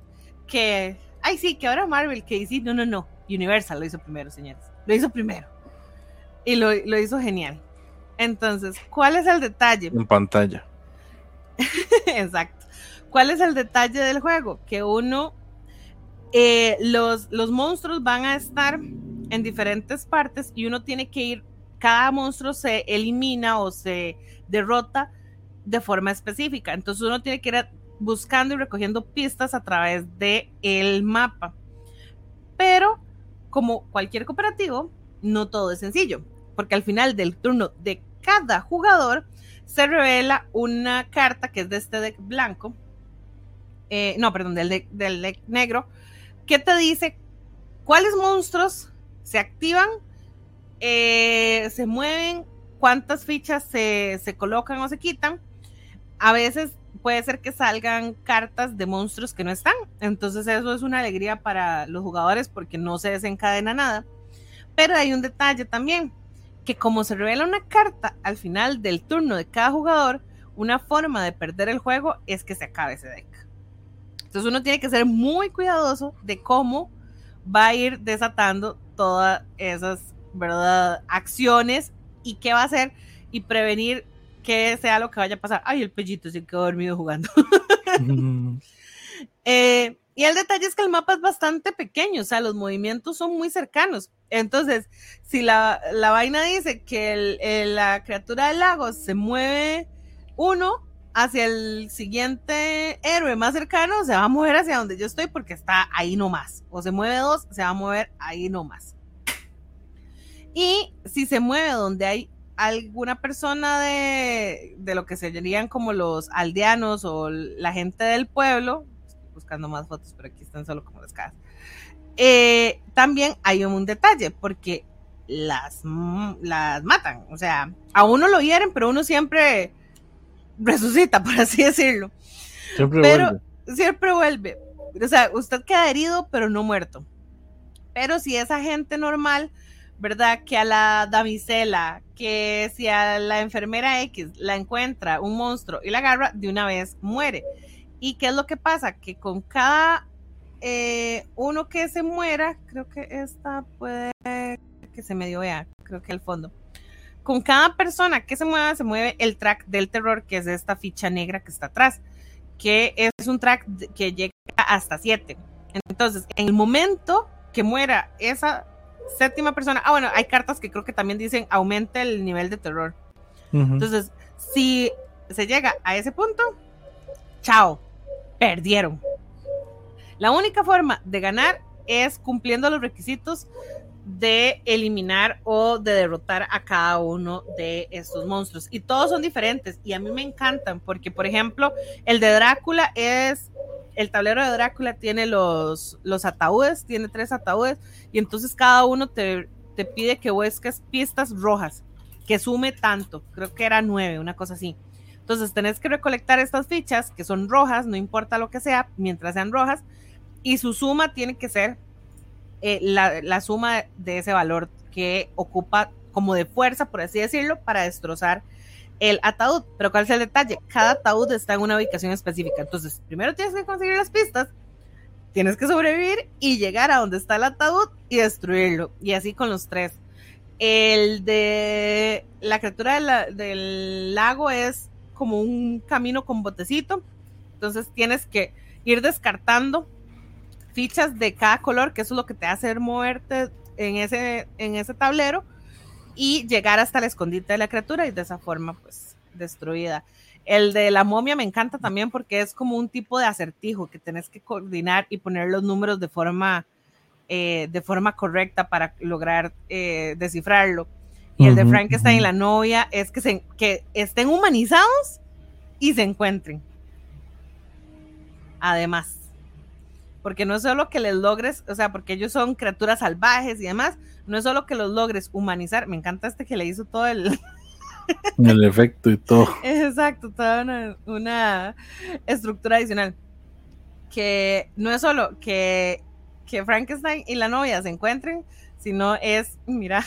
que, ay sí, que ahora Marvel, que dice, no, no, no, Universal lo hizo primero, señores. Lo hizo primero. Y lo, lo hizo genial. Entonces, ¿cuál es el detalle? En pantalla. Exacto. ¿Cuál es el detalle del juego? Que uno, eh, los, los monstruos van a estar en diferentes partes y uno tiene que ir, cada monstruo se elimina o se derrota de forma específica. Entonces uno tiene que ir buscando y recogiendo pistas a través del el mapa. Pero, como cualquier cooperativo, no todo es sencillo porque al final del turno de cada jugador se revela una carta que es de este deck blanco, eh, no, perdón, del deck, del deck negro, que te dice cuáles monstruos se activan, eh, se mueven, cuántas fichas se, se colocan o se quitan. A veces puede ser que salgan cartas de monstruos que no están. Entonces eso es una alegría para los jugadores porque no se desencadena nada. Pero hay un detalle también que como se revela una carta al final del turno de cada jugador, una forma de perder el juego es que se acabe ese deck. Entonces uno tiene que ser muy cuidadoso de cómo va a ir desatando todas esas ¿verdad? acciones y qué va a hacer y prevenir que sea lo que vaya a pasar. Ay, el pellito se quedó dormido jugando. eh, y el detalle es que el mapa es bastante pequeño, o sea, los movimientos son muy cercanos. Entonces, si la, vaina dice que la criatura del lago se mueve uno hacia el siguiente héroe más cercano, se va a mover hacia donde yo estoy porque está ahí nomás. O se mueve dos, se va a mover ahí nomás. Y si se mueve donde hay alguna persona de, de lo que serían como los aldeanos o la gente del pueblo, buscando más fotos, pero aquí están solo como las. Eh, también hay un detalle, porque las, las matan, o sea, a uno lo hieren, pero uno siempre resucita, por así decirlo. Siempre pero vuelve. siempre vuelve. O sea, usted queda herido, pero no muerto. Pero si esa gente normal, ¿verdad? Que a la damisela, que si a la enfermera X la encuentra un monstruo y la agarra, de una vez muere. ¿Y qué es lo que pasa? Que con cada eh, uno que se muera, creo que esta puede que se medio vea, creo que al fondo. Con cada persona que se mueva, se mueve el track del terror, que es esta ficha negra que está atrás, que es un track que llega hasta 7. Entonces, en el momento que muera esa séptima persona, ah, bueno, hay cartas que creo que también dicen aumente el nivel de terror. Entonces, si se llega a ese punto, chao, perdieron. La única forma de ganar es cumpliendo los requisitos de eliminar o de derrotar a cada uno de estos monstruos. Y todos son diferentes y a mí me encantan porque, por ejemplo, el de Drácula es, el tablero de Drácula tiene los, los ataúdes, tiene tres ataúdes y entonces cada uno te, te pide que busques pistas rojas, que sume tanto, creo que era nueve, una cosa así. Entonces tenés que recolectar estas fichas que son rojas, no importa lo que sea, mientras sean rojas, y su suma tiene que ser eh, la, suma de ese valor que ocupa como de fuerza, por así decirlo, para destrozar el ataúd. Pero ¿cuál es el detalle? Cada ataúd está en una ubicación específica. Entonces, primero tienes que conseguir las pistas, tienes que sobrevivir y llegar a donde está el ataúd y destruirlo. Y así con los tres. El de la criatura del lago es como un camino con botecito. entonces tienes que ir descartando fichas de cada color, que eso es lo que te hace moverte en ese, en ese tablero y llegar hasta el escondite de la criatura y de esa forma pues destruida. El de la momia me encanta también porque es como un tipo de acertijo que tenés que coordinar y poner los números de forma, eh, de forma correcta para lograr eh, descifrarlo. Y el de Frankenstein y la novia es que, se, que estén humanizados y se encuentren. Además, porque no es solo que les logres, o sea, porque ellos son criaturas salvajes y demás, no es solo que los logres humanizar, me encanta este que le hizo todo el... el efecto y todo. Exacto, toda una, estructura adicional. Que no es solo que, que Frankenstein y la novia se encuentren, sino es, mira,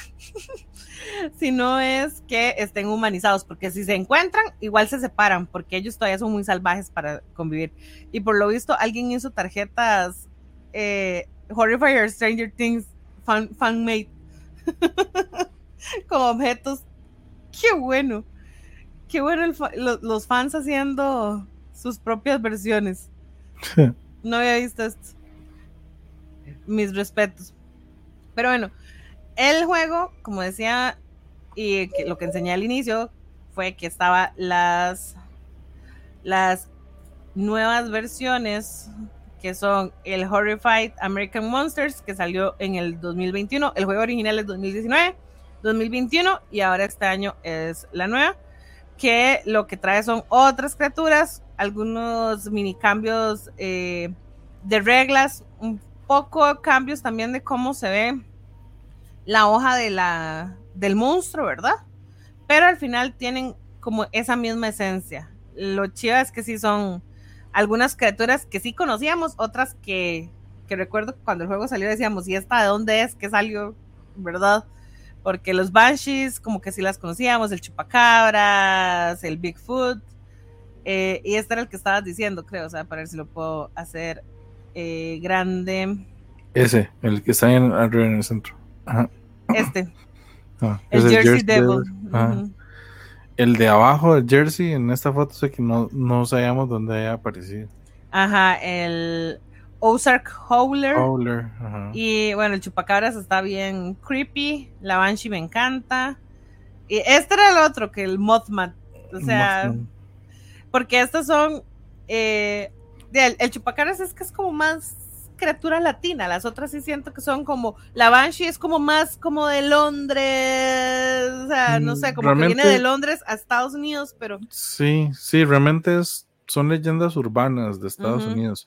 sino es que estén humanizados, porque si se encuentran, igual se separan, porque ellos todavía son muy salvajes para convivir. Y por lo visto, alguien hizo tarjetas eh, Horrifier Stranger Things fan, fanmade con objetos. Qué bueno. Qué bueno los fans haciendo sus propias versiones. no había visto esto. Mis respetos. Pero bueno, el juego, como decía, y lo que enseñé al inicio, fue que estaba las, las nuevas versiones que son el Horrified American Monsters, que salió en el 2021. El juego original es 2019, 2021 y ahora este año es la nueva, que lo que trae son otras criaturas, algunos mini cambios eh, de reglas, un poco cambios también de cómo se ve la hoja de la, del monstruo, ¿verdad? Pero al final tienen como esa misma esencia. Lo chido es que sí son algunas criaturas que sí conocíamos, otras que, que recuerdo cuando el juego salió decíamos, ¿y esta de dónde es que salió? ¿Verdad? Porque los Banshees como que sí las conocíamos, el Chupacabras, el Bigfoot, eh, y este era el que estabas diciendo, creo, o sea, para ver si lo puedo hacer eh, grande. Ese, el que está en, arriba en el centro. Este. Ah, el Jersey, Devil. El de abajo del Jersey, en esta foto sé que no, no sabíamos dónde había aparecido. Ajá, el Ozark Howler. Y bueno, el Chupacabras está bien creepy. La Banshee me encanta. Y este era el otro, que el Mothman. O sea, porque estos son. Eh, el, el Chupacabras es que es como más criatura latina, las otras sí siento que son como, la Banshee es como más como de Londres, o sea, no sé, como que viene de Londres a Estados Unidos, pero... Sí, sí, realmente es, son leyendas urbanas de Estados Unidos.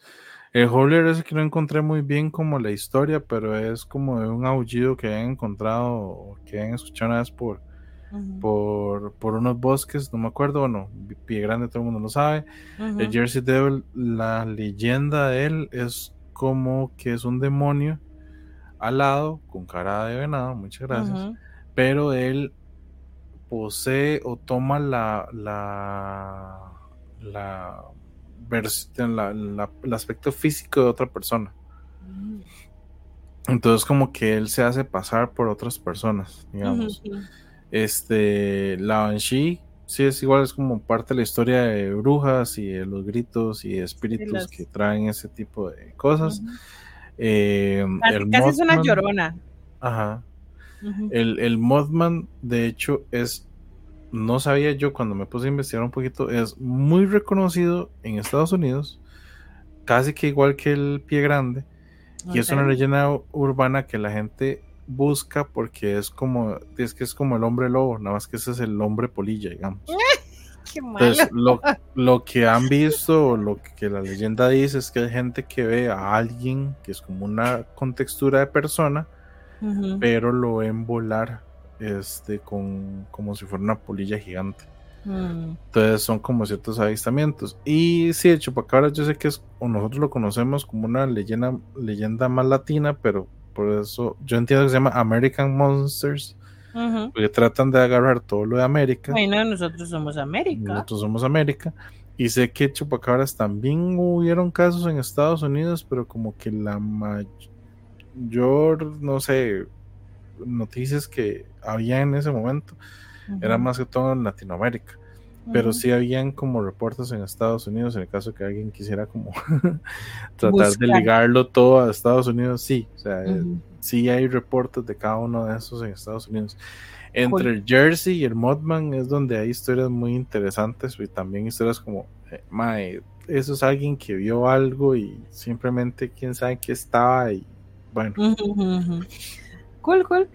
El Howler ese que no encontré muy bien como la historia, pero es como de un aullido que han encontrado o que han escuchado una vez por, por, por, unos bosques, no me acuerdo, bueno, Pie Grande todo el mundo lo sabe. El Jersey Devil, la leyenda de él es como que es un demonio alado con cara de venado, muchas gracias, pero él posee o toma la la la, el aspecto físico de otra persona. Mm. Entonces como que él se hace pasar por otras personas, digamos. Este, la Banshee sí es igual, es como parte de la historia de brujas y de los gritos y espíritus que traen ese tipo de cosas. Eh, casi, es una llorona. Ajá. el, el Mothman, de hecho, es. No sabía yo cuando me puse a investigar un poquito, es muy reconocido en Estados Unidos, casi que igual que el pie grande, y es una leyenda urbana que la gente busca porque es como, es que es como el hombre lobo, nada más que ese es el hombre polilla, digamos. Qué Entonces, lo, lo, que han visto, lo que la leyenda dice es que hay gente que ve a alguien que es como una contextura de persona, pero lo ven volar este, con, como si fuera una polilla gigante. Mm. Entonces son como ciertos avistamientos. Y sí, el chupacabras yo sé que es, o nosotros lo conocemos como una leyenda, leyenda más latina, pero por eso yo entiendo que se llama American Monsters. Porque tratan de agarrar todo lo de América. Bueno, nosotros somos América. Nosotros somos América. Y sé que chupacabras también hubieron casos en Estados Unidos, pero como que la mayor, no sé, noticias que había en ese momento era más que todo en Latinoamérica. Pero sí habían como reportes en Estados Unidos en el caso que alguien quisiera como tratar de ligarlo todo a Estados Unidos, sí, o sea, eh, sí hay reportes de cada uno de esos en Estados Unidos. Entre el Jersey y el Modman es donde hay historias muy interesantes y también historias como, eh, eso es alguien que vio algo y simplemente quién sabe qué estaba y bueno. Cool, cool.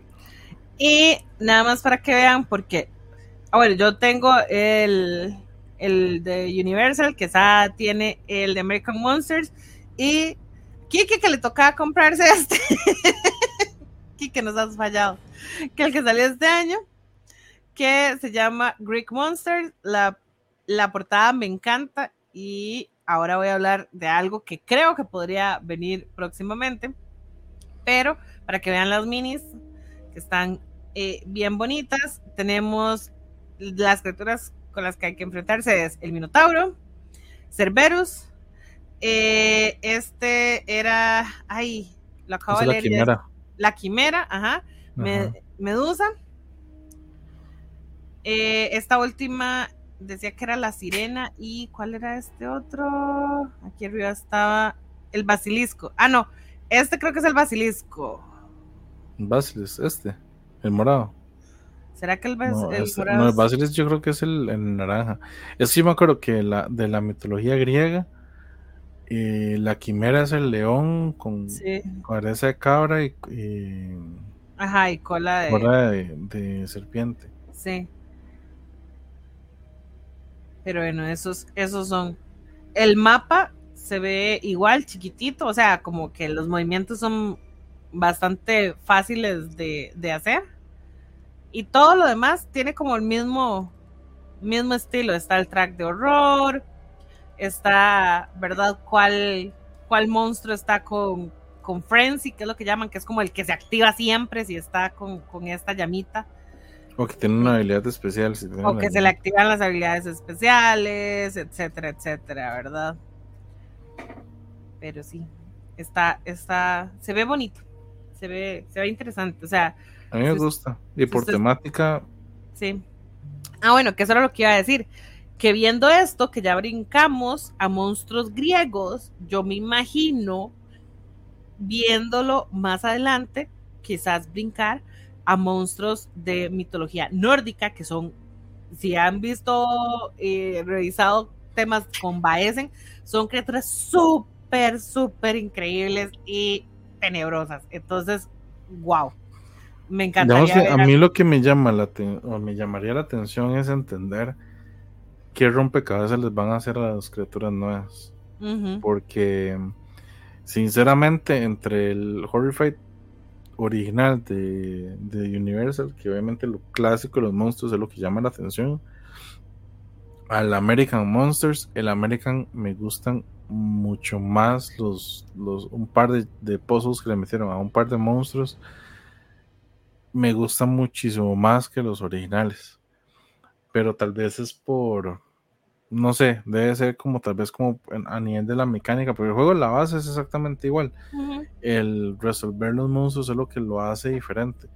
Y nada más para que vean, porque, ah, bueno, yo tengo el, el de Universal, que está, tiene el de American Monsters, y Kike que le tocaba comprarse este. Kike nos has fallado. Que el que salió este año, que se llama Greek Monsters. La, la portada me encanta y ahora voy a hablar de algo que creo que podría venir próximamente. Pero para que vean las minis, que están eh, bien bonitas. Tenemos las criaturas con las que hay que enfrentarse es el Minotauro, Cerberus, eh, este era, ay, lo acabo de leer. La quimera. La quimera, ajá. Medusa. Eh, esta última decía que era la sirena y ¿cuál era este otro? Aquí arriba estaba el basilisco. Ah, no, este creo que es el basilisco. Basilis, este, el morado. ¿Será que el, no, el morado? No, el basilis yo creo que es el, naranja. Es que yo me acuerdo que la, de la mitología griega, eh, la quimera es el león con cabeza de cabra y, Ajá, y cola de... de, serpiente. Sí. Pero bueno, esos, esos son. El mapa se ve igual, chiquitito, o sea, como que los movimientos son bastante fáciles de, hacer. Y todo lo demás tiene como el mismo, mismo estilo. Está el track de horror, está, ¿verdad? ¿Cuál, cuál monstruo está con, con Frenzy, que es lo que llaman, que es como el que se activa siempre si está con, esta llamita. O que tiene una habilidad especial. o que se le activan las habilidades especiales, etcétera, etcétera, ¿verdad? Pero sí, está, está, se ve bonito se ve, se ve interesante. O sea. A mí me gusta. Y por temática. Sí. Ah, bueno, que eso era lo que iba a decir. Que viendo esto, que ya brincamos a monstruos griegos, yo me imagino viéndolo más adelante, quizás brincar a monstruos de mitología nórdica, que son, si han visto, eh, revisado temas con Baesen, son criaturas súper, súper increíbles y tenebrosas. Entonces, wow. Me encantaría. a mí lo que me llama la o me llamaría la atención es entender qué rompecabezas les van a hacer a las criaturas nuevas. Porque, sinceramente, entre el Horrified original de, de, Universal, que obviamente lo clásico de los monstruos es lo que llama la atención, al American Monsters, el American me gustan mucho más los, los un par de, pozos que le metieron a un par de monstruos me gustan muchísimo más que los originales pero tal vez es por no sé, debe ser como tal vez como a nivel de la mecánica, pero el juego la base es exactamente igual. El resolver los monstruos es lo que lo hace diferente.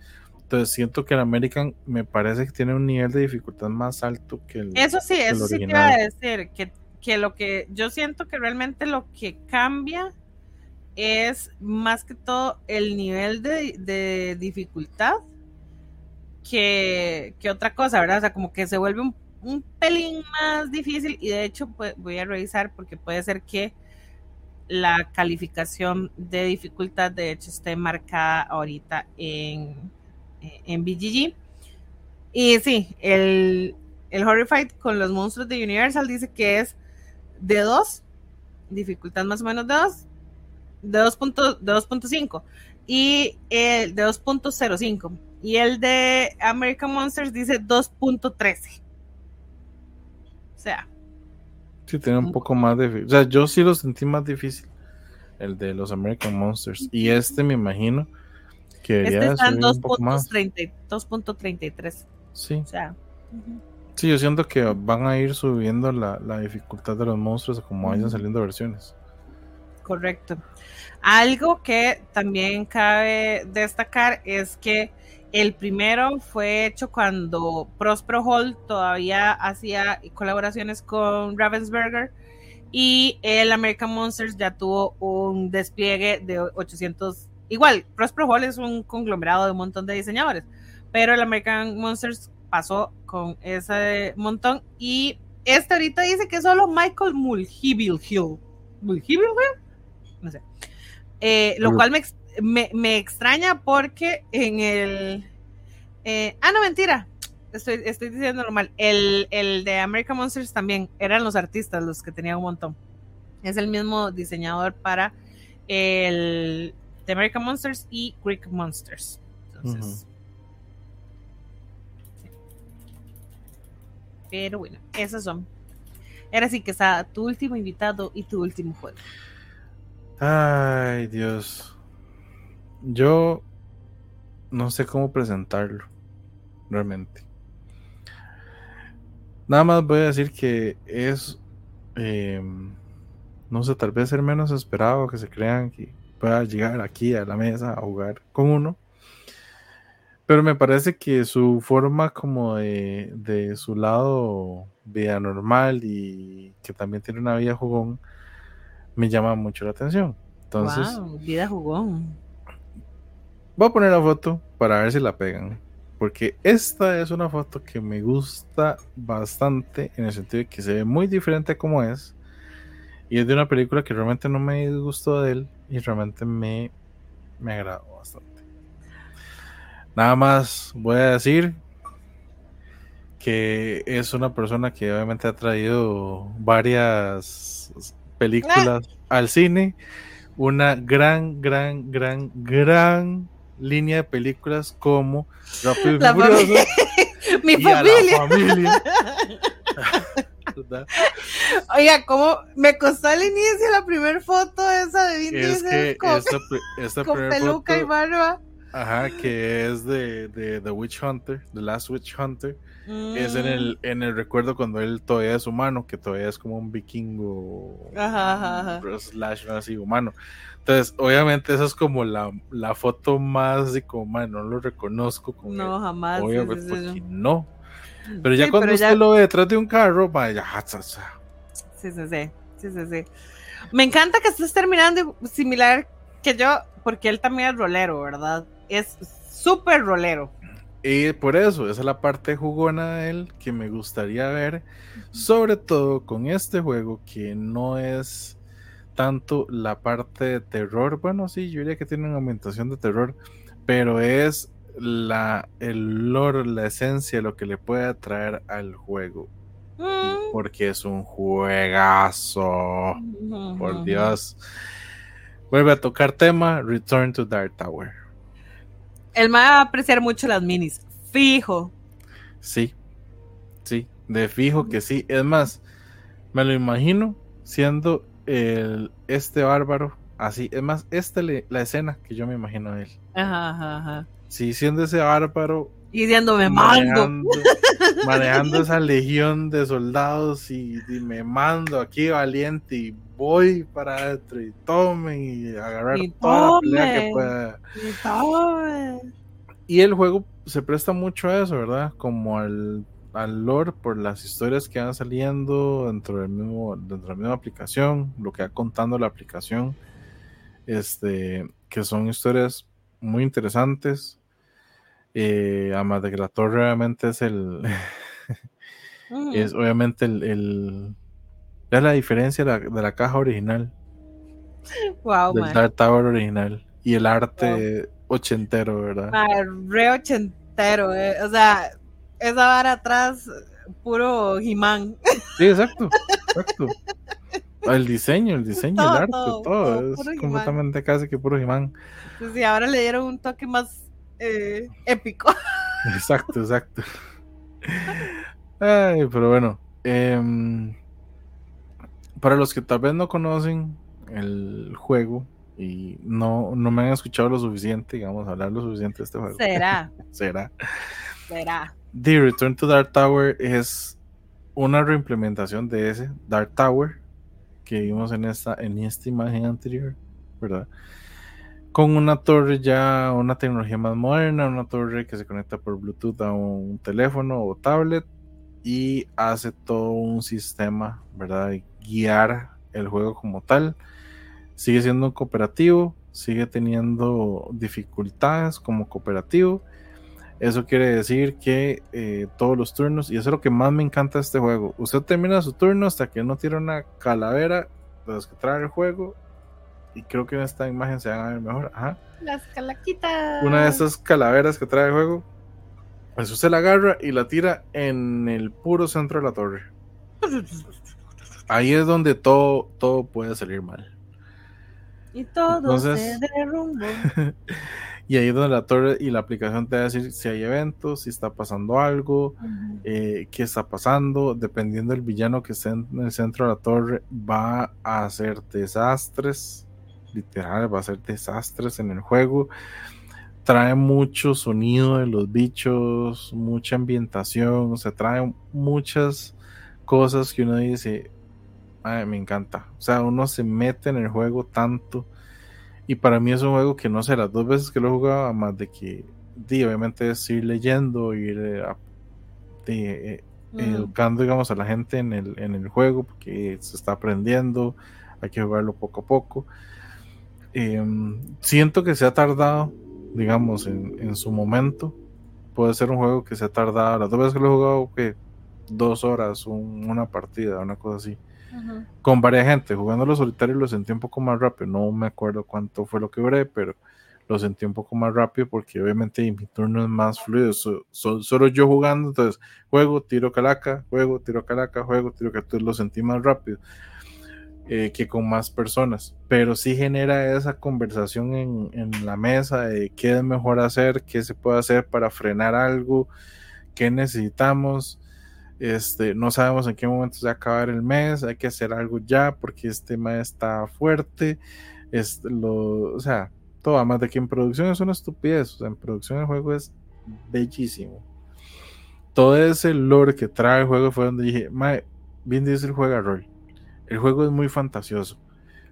Entonces siento que el American me parece que tiene un nivel de dificultad más alto que el Eso sí, eso sí te iba a decir, que que lo que yo siento que realmente lo que cambia es más que todo el nivel de, dificultad que, otra cosa, ¿verdad? O sea, como que se vuelve un, un pelín más difícil y de hecho pues, voy a revisar porque puede ser que la calificación de dificultad de hecho esté marcada ahorita en, en BGG. Y sí, el, el Horrified con los monstruos de Universal dice que es de 2, dificultad más o menos de 2, de 2.5 y el de 2.05 y el de American Monsters dice 2.13. O sea. Sí, tiene un poco más de... O sea, yo sí lo sentí más difícil, el de los American Monsters. Y este me imagino que este está en 2.33. Sí. O sea. Sí, yo siento que van a ir subiendo la, dificultad de los monstruos como vayan saliendo versiones. Correcto. Algo que también cabe destacar es que El primero fue hecho cuando Prospero Hall todavía hacía colaboraciones con Ravensburger y el American Monsters ya tuvo un despliegue de 800. Igual, Prospero Hall es un conglomerado de un montón de diseñadores, pero el American Monsters pasó con ese montón y este ahorita dice que solo Michael Mulheville Hill. ¿Mulheville No sé. Eh, lo cual me, me, extraña porque en el. Eh, ah, no, mentira. Estoy, estoy diciendo normal. El, el de American Monsters también eran los artistas los que tenían un montón. Es el mismo diseñador para el de American Monsters y Greek Monsters. Entonces. Pero bueno, esos son. Ahora sí que está tu último invitado y tu último juego. Ay, Dios. Yo no sé cómo presentarlo, realmente. Nada más voy a decir que es, em, no sé, tal vez ser menos esperado, que se crean que pueda llegar aquí a la mesa a jugar con uno. Pero me parece que su forma como de, de su lado vida normal y que también tiene una vida jugón me llama mucho la atención. Entonces, vida jugón. Voy a poner la foto para ver si la pegan. Porque esta es una foto que me gusta bastante en el sentido de que se ve muy diferente a como es. Y es de una película que realmente no me disgustó de él y realmente me, me agradó bastante. Nada más voy a decir que es una persona que obviamente ha traído varias películas al cine. Una gran, gran, gran, gran línea de películas como Rápido y Furioso. Mi familia. Oiga, ¿cómo me costó al inicio la primera foto esa de Vin Diesel con, peluca y barba? Ajá, que es de, de The Witch Hunter, The Last Witch Hunter. Es en el, mm. en el recuerdo cuando él todavía es humano, que todavía es como un vikingo ajá, slash así humano. Entonces, obviamente, esa es como la, la foto más así como, no lo reconozco. Como no, jamás. Obviamente, porque no. Pero ya cuando usted lo ve detrás de un carro, vaya, sí, sí, sí, sí, sí, sí. Me encanta que estés terminando similar que yo, porque él también es rolero, ¿verdad? Es súper rolero. Y por eso, esa es la parte jugona de él que me gustaría ver, sobre todo con este juego que no es tanto la parte de terror, bueno, sí, yo diría que tiene una aumentación de terror, pero es la, el lore, la esencia, lo que le puede atraer al juego. Mm. Porque es un juegazo. Por Dios. Vuelve a tocar tema, Return to Dark Tower. Él me va a apreciar mucho las minis. Fijo. Sí. Sí. De fijo que sí. Es más, me lo imagino siendo el, este bárbaro así. Es más, esta es la escena que yo me imagino a él. Ajá, ajá, ajá. Sí, siendo ese bárbaro. Y diciéndome mando. Manejando, esa legión de soldados y, me mando aquí valiente y voy para adentro y tomen y agarrar toda la pelea que pueda. Y, y el juego se presta mucho a eso, ¿verdad? Como al, al lore por las historias que van saliendo dentro del mismo, dentro de la misma aplicación, lo que va contando la aplicación. Este, que son historias muy interesantes eh, además de que la torre obviamente es el. es obviamente el. el es la diferencia de la, caja original. Wow, del Tower original. Y el arte ochentero, ¿verdad? re ochentero, eh. O sea, esa vara atrás, puro Jimán. Sí, exacto. Exacto. El diseño, el diseño, el arte, todo. es completamente casi que puro Jimán. Sí, ahora le dieron un toque más eh, épico. Exacto, exacto. Ay, pero bueno. Em, para los que tal vez no conocen el juego y no, no me han escuchado lo suficiente, digamos, hablar lo suficiente de este juego. Será. Será. Será. The Return to Dark Tower es una reimplementación de ese Dark Tower que vimos en esta, en esta imagen anterior, ¿verdad? con una torre ya, una tecnología más moderna, una torre que se conecta por Bluetooth a un teléfono o tablet y hace todo un sistema, ¿verdad? Guiar el juego como tal. Sigue siendo un cooperativo, sigue teniendo dificultades como cooperativo. Eso quiere decir que eh, todos los turnos, y eso es lo que más me encanta de este juego, usted termina su turno hasta que no tira una calavera de los que trae el juego y creo que en esta imagen se van a ver mejor. Ajá. Las calaquitas. Una de esas calaveras que trae el juego. Eso se la agarra y la tira en el puro centro de la torre. Ahí es donde todo, todo puede salir mal. Y todo se derrumba. y ahí es donde la torre y la aplicación te va a decir si hay eventos, si está pasando algo, eh, qué está pasando. Dependiendo del villano que esté en el centro de la torre, va a hacer desastres literal, va a ser desastres en el juego. Trae mucho sonido de los bichos, mucha ambientación, o sea, trae muchas cosas que uno dice, me encanta. O sea, uno se mete en el juego tanto. Y para mí es un juego que no sé, las dos veces que lo he jugado, más de que, obviamente es ir leyendo, ir eh, eh, educando, digamos, a la gente en el, en el juego, porque se está aprendiendo, hay que jugarlo poco a poco. Em, siento que se ha tardado, digamos, en, su momento. Puede ser un juego que se ha tardado. Las dos veces que lo he jugado, que dos horas, una partida, una cosa así. Con varias gente. Jugando los solitarios lo sentí un poco más rápido. No me acuerdo cuánto fue lo que duré, pero lo sentí un poco más rápido porque obviamente mi turno es más fluido. solo yo jugando, entonces juego, tiro calaca, juego, tiro calaca, juego, tiro calaca. Entonces lo sentí más rápido. Eh, que con más personas, pero sí genera esa conversación en, la mesa de qué es mejor hacer, qué se puede hacer para frenar algo, qué necesitamos. Este, no sabemos en qué momento se va a acabar el mes, hay que hacer algo ya porque este mes está fuerte. Es lo, o sea, todo, además de que en producción es una estupidez, o sea, en producción el juego es bellísimo. Todo ese lore que trae el juego fue donde dije, bien dice el juega rol el juego es muy fantasioso.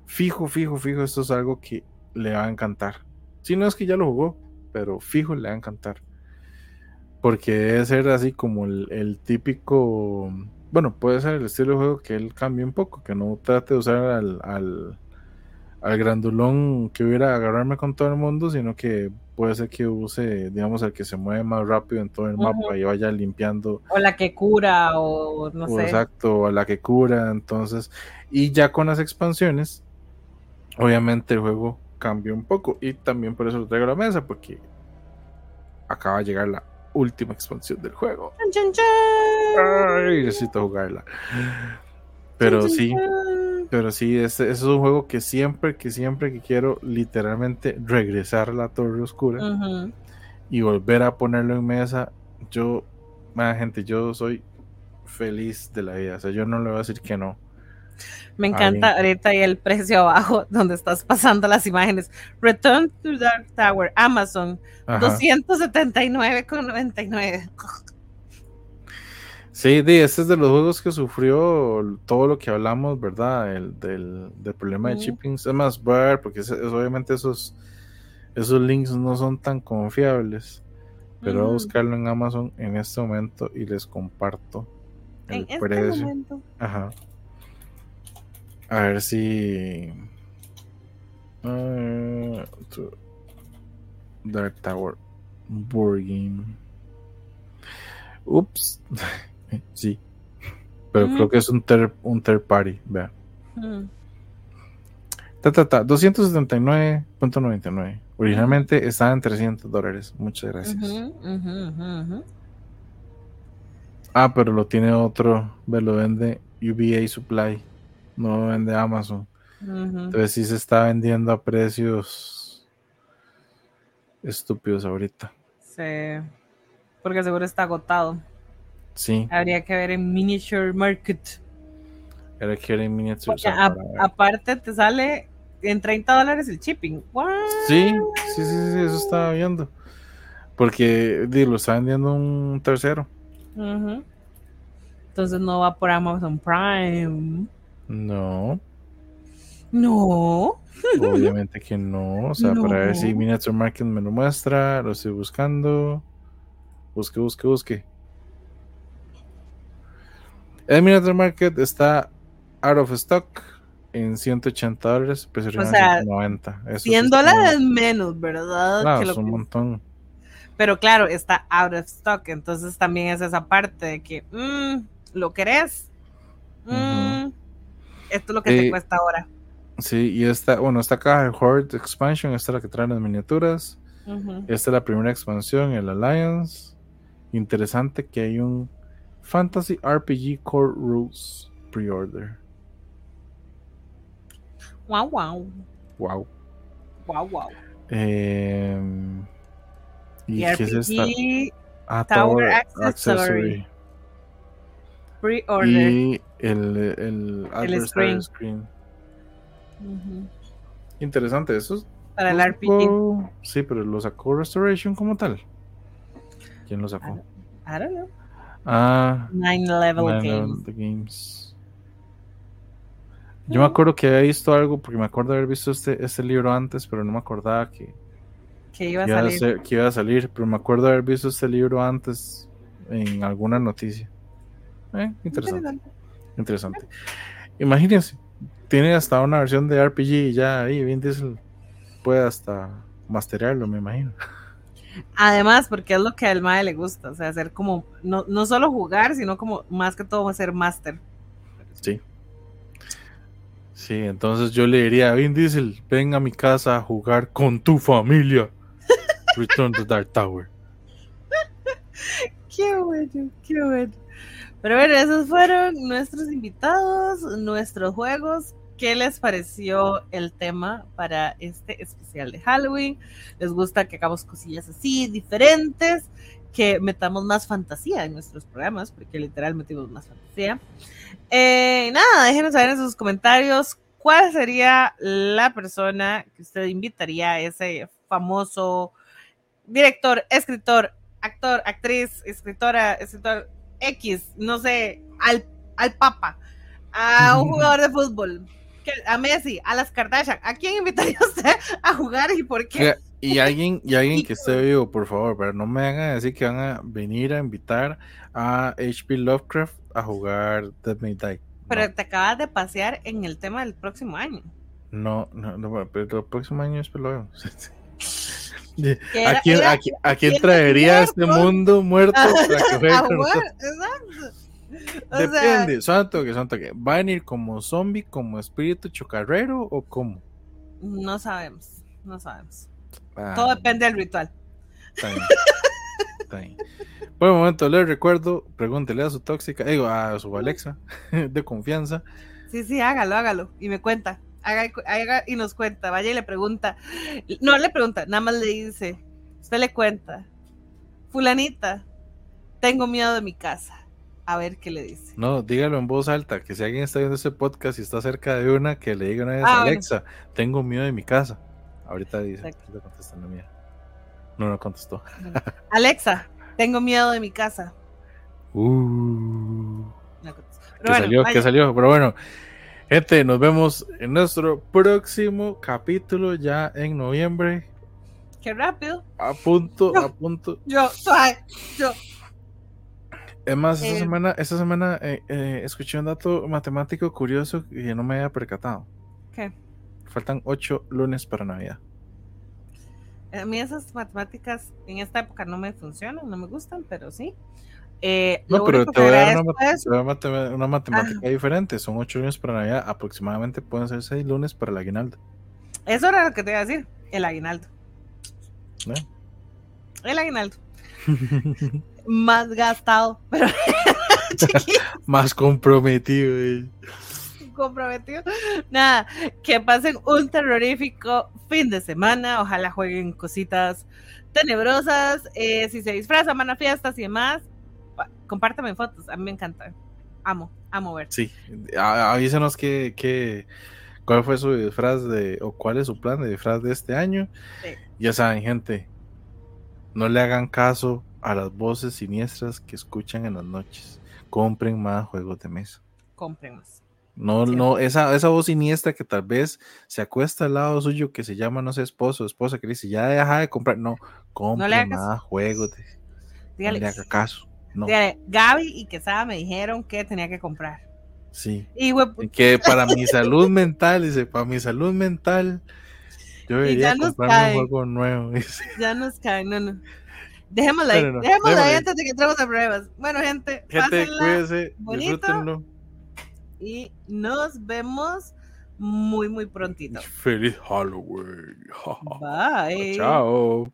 Fijo, fijo, fijo, esto es algo que le va a encantar. Si no es que ya lo jugó, pero fijo le va a encantar. Porque debe ser así como el, típico. Bueno, puede ser el estilo de juego que él cambie un poco, que no trate de usar al, al, al grandulón que hubiera a agarrarme con todo el mundo, sino que puede ser que use, digamos, el que se mueve más rápido en todo el mapa y vaya limpiando. O la que cura, o no sé. Exacto, o la que cura, entonces. Y ya con las expansiones, obviamente el juego cambia un poco. Y también por eso lo traigo a la mesa, porque acaba de llegar la última expansión del juego. Ay, necesito jugarla. Pero sí. Pero sí, ese, es un juego que siempre, que siempre que quiero literalmente regresar a la Torre Oscura y volver a ponerlo en mesa, yo, gente, yo soy feliz de la vida. O sea, yo no le voy a decir que no. Me encanta ahorita y el precio abajo donde estás pasando las imágenes. Return to Dark Tower, Amazon, 279,99. Sí, este es de los juegos que sufrió todo lo que hablamos, ¿verdad? El, del, problema de shipping. Es más, ver, porque obviamente esos, esos links no son tan confiables. Pero voy a buscarlo en Amazon en este momento y les comparto el este precio. Ajá. A ver si. Uh, Dark Tower. Game. Ups. Sí. Pero creo que es un third, un third party, vea. Ta, ta, ta, 279.99. Originalmente estaba en 300 dólares. Muchas gracias. ah, pero lo tiene otro. Ve, lo vende UBA Supply. No lo vende Amazon. Entonces sí se está vendiendo a precios estúpidos ahorita. Sí. Porque seguro está agotado. Sí. Habría que ver en Miniature Market. Habría que ver en Miniature Aparte te sale en 30 dólares el shipping. Sí, sí, sí, sí, eso estaba viendo. Porque lo está vendiendo un tercero. Entonces no va por Amazon Prime. No. No. Obviamente que no. O sea, para ver si Miniature Market me lo muestra. Lo estoy buscando. Busque, busque, busque. El Miniature Market está out of stock en 180 dólares, o sea, 90. 100 dólares menos, ¿verdad? Claro, es un montón. Pero claro, está out of stock, entonces también es esa parte de que, mm, ¿lo querés? Mm, esto es lo que te cuesta ahora. Sí, y esta, bueno, esta caja de Horde Expansion, esta es la que trae las miniaturas. Esta es la primera expansión, el Alliance. Interesante que hay un Fantasy RPG Core Rules pre-order. Wow, wow. Wow. Wow, wow. Eh, ¿Y qué es esta? Ah, Tower, Accessory. Pre-order. Y el, el, el screen. screen. Interesante, eso. Para el RPG. Sí, pero lo sacó Restoration como tal. ¿Quién lo sacó? I don't know. Ah, Nine Level Games. games. Yo me acuerdo que había visto algo, porque me acuerdo de haber visto este, este libro antes, pero no me acordaba que, que iba a salir. que iba a salir, pero me acuerdo de haber visto este libro antes en alguna noticia. Eh, interesante. interesante. Imagínense, tiene hasta una versión de RPG y ya ahí Vin Diesel puede hasta masterearlo, me imagino. Además, porque es lo que al MAE le gusta, o sea, hacer como, no, no solo jugar, sino como más que todo hacer máster. Sí. Sí, entonces yo le diría a Vin Diesel, ven a mi casa a jugar con tu familia. Return to Dark Tower. qué bueno, qué bueno. Pero bueno, esos fueron nuestros invitados, nuestros juegos. ¿Qué les pareció el tema para este especial de Halloween? ¿Les gusta que hagamos cosillas así, diferentes? Que metamos más fantasía en nuestros programas, porque literal metimos más fantasía. Eh, nada, déjenos saber en sus comentarios cuál sería la persona que usted invitaría a ese famoso director, escritor, actor, actriz, escritora, escritor X, no sé, al, al Papa, a un jugador de fútbol, a Messi, a las Kardashian, ¿a quién invitaría usted a jugar y por qué? Y alguien, y alguien que esté vivo, por favor, pero no me hagan decir que van a venir a invitar a HP Lovecraft a jugar Dead May Die. Pero te acabas de pasear en el tema del próximo año. No, no, no pero el próximo año es lo vemos. ¿A quién, a, quién traería este mundo muerto para que juegue con Exacto. Depende, santo que santo que va a venir como zombie, como espíritu chocarrero o cómo. No sabemos, no sabemos. Ah, Todo depende del ritual. Está bien. Está bien. Por un momento les recuerdo, pregúntele a su tóxica, digo, a su Alexa de confianza. Sí, sí, hágalo, hágalo y me cuenta haga, y nos cuenta, vaya y le pregunta, no le pregunta, nada más le dice, usted le cuenta, fulanita, tengo miedo de mi casa, a ver qué le dice. No, dígalo en voz alta, que si alguien está viendo ese podcast y está cerca de una, que le diga una vez, a ah, Alexa, tengo miedo de mi casa. Ahorita dice, le contestando mía. No, no contestó. Alexa, tengo miedo de mi casa. Uh. ¿Qué salió? ¿Qué salió? Pero bueno, Gente, nos vemos en nuestro próximo capítulo ya en noviembre. Qué rápido. A punto, a punto. Yo, yo. Es más, esta eh, semana, esta semana eh, eh, escuché un dato matemático curioso que no me había percatado. ¿Qué? Faltan ocho lunes para Navidad. A mí esas matemáticas en esta época no me funcionan, no me gustan, pero sí. Eh, no, pero te voy, a dar una, matemática diferente. Son ocho lunes para Navidad. Aproximadamente pueden ser seis lunes para el aguinaldo. Eso era lo que te iba a decir. El aguinaldo. El aguinaldo. Más gastado, pero Más comprometido. Eh. Comprometido. Nada, que pasen un terrorífico fin de semana. Ojalá jueguen cositas tenebrosas. Eh, si se disfrazan, van a fiestas y demás compártame fotos, a mí me encanta. Amo, amo ver. Sí, avísenos que, que, cuál fue su disfraz de, o cuál es su plan de disfraz de este año. Ya saben, gente, no le hagan caso a las voces siniestras que escuchan en las noches. Compren más juegos de mesa. Compren más. No, no, esa, esa voz siniestra que tal vez se acuesta al lado suyo que se llama, no sé, esposo, esposa, que dice, ya deja de comprar. No, compra más juegos. Dígale, no le haga caso. No. Gaby y Quesada me dijeron que tenía que comprar. Sí. Y, que para mi salud mental, dice, para mi salud mental, yo debería comprar un juego nuevo. Ya nos caen, no, no. Dejémosla ahí, dejémosla ahí antes de que entremos a pruebas. Bueno, gente, gente cuídense, disfrútenlo y nos vemos muy, muy prontito. Feliz Halloween. Bye. Chao.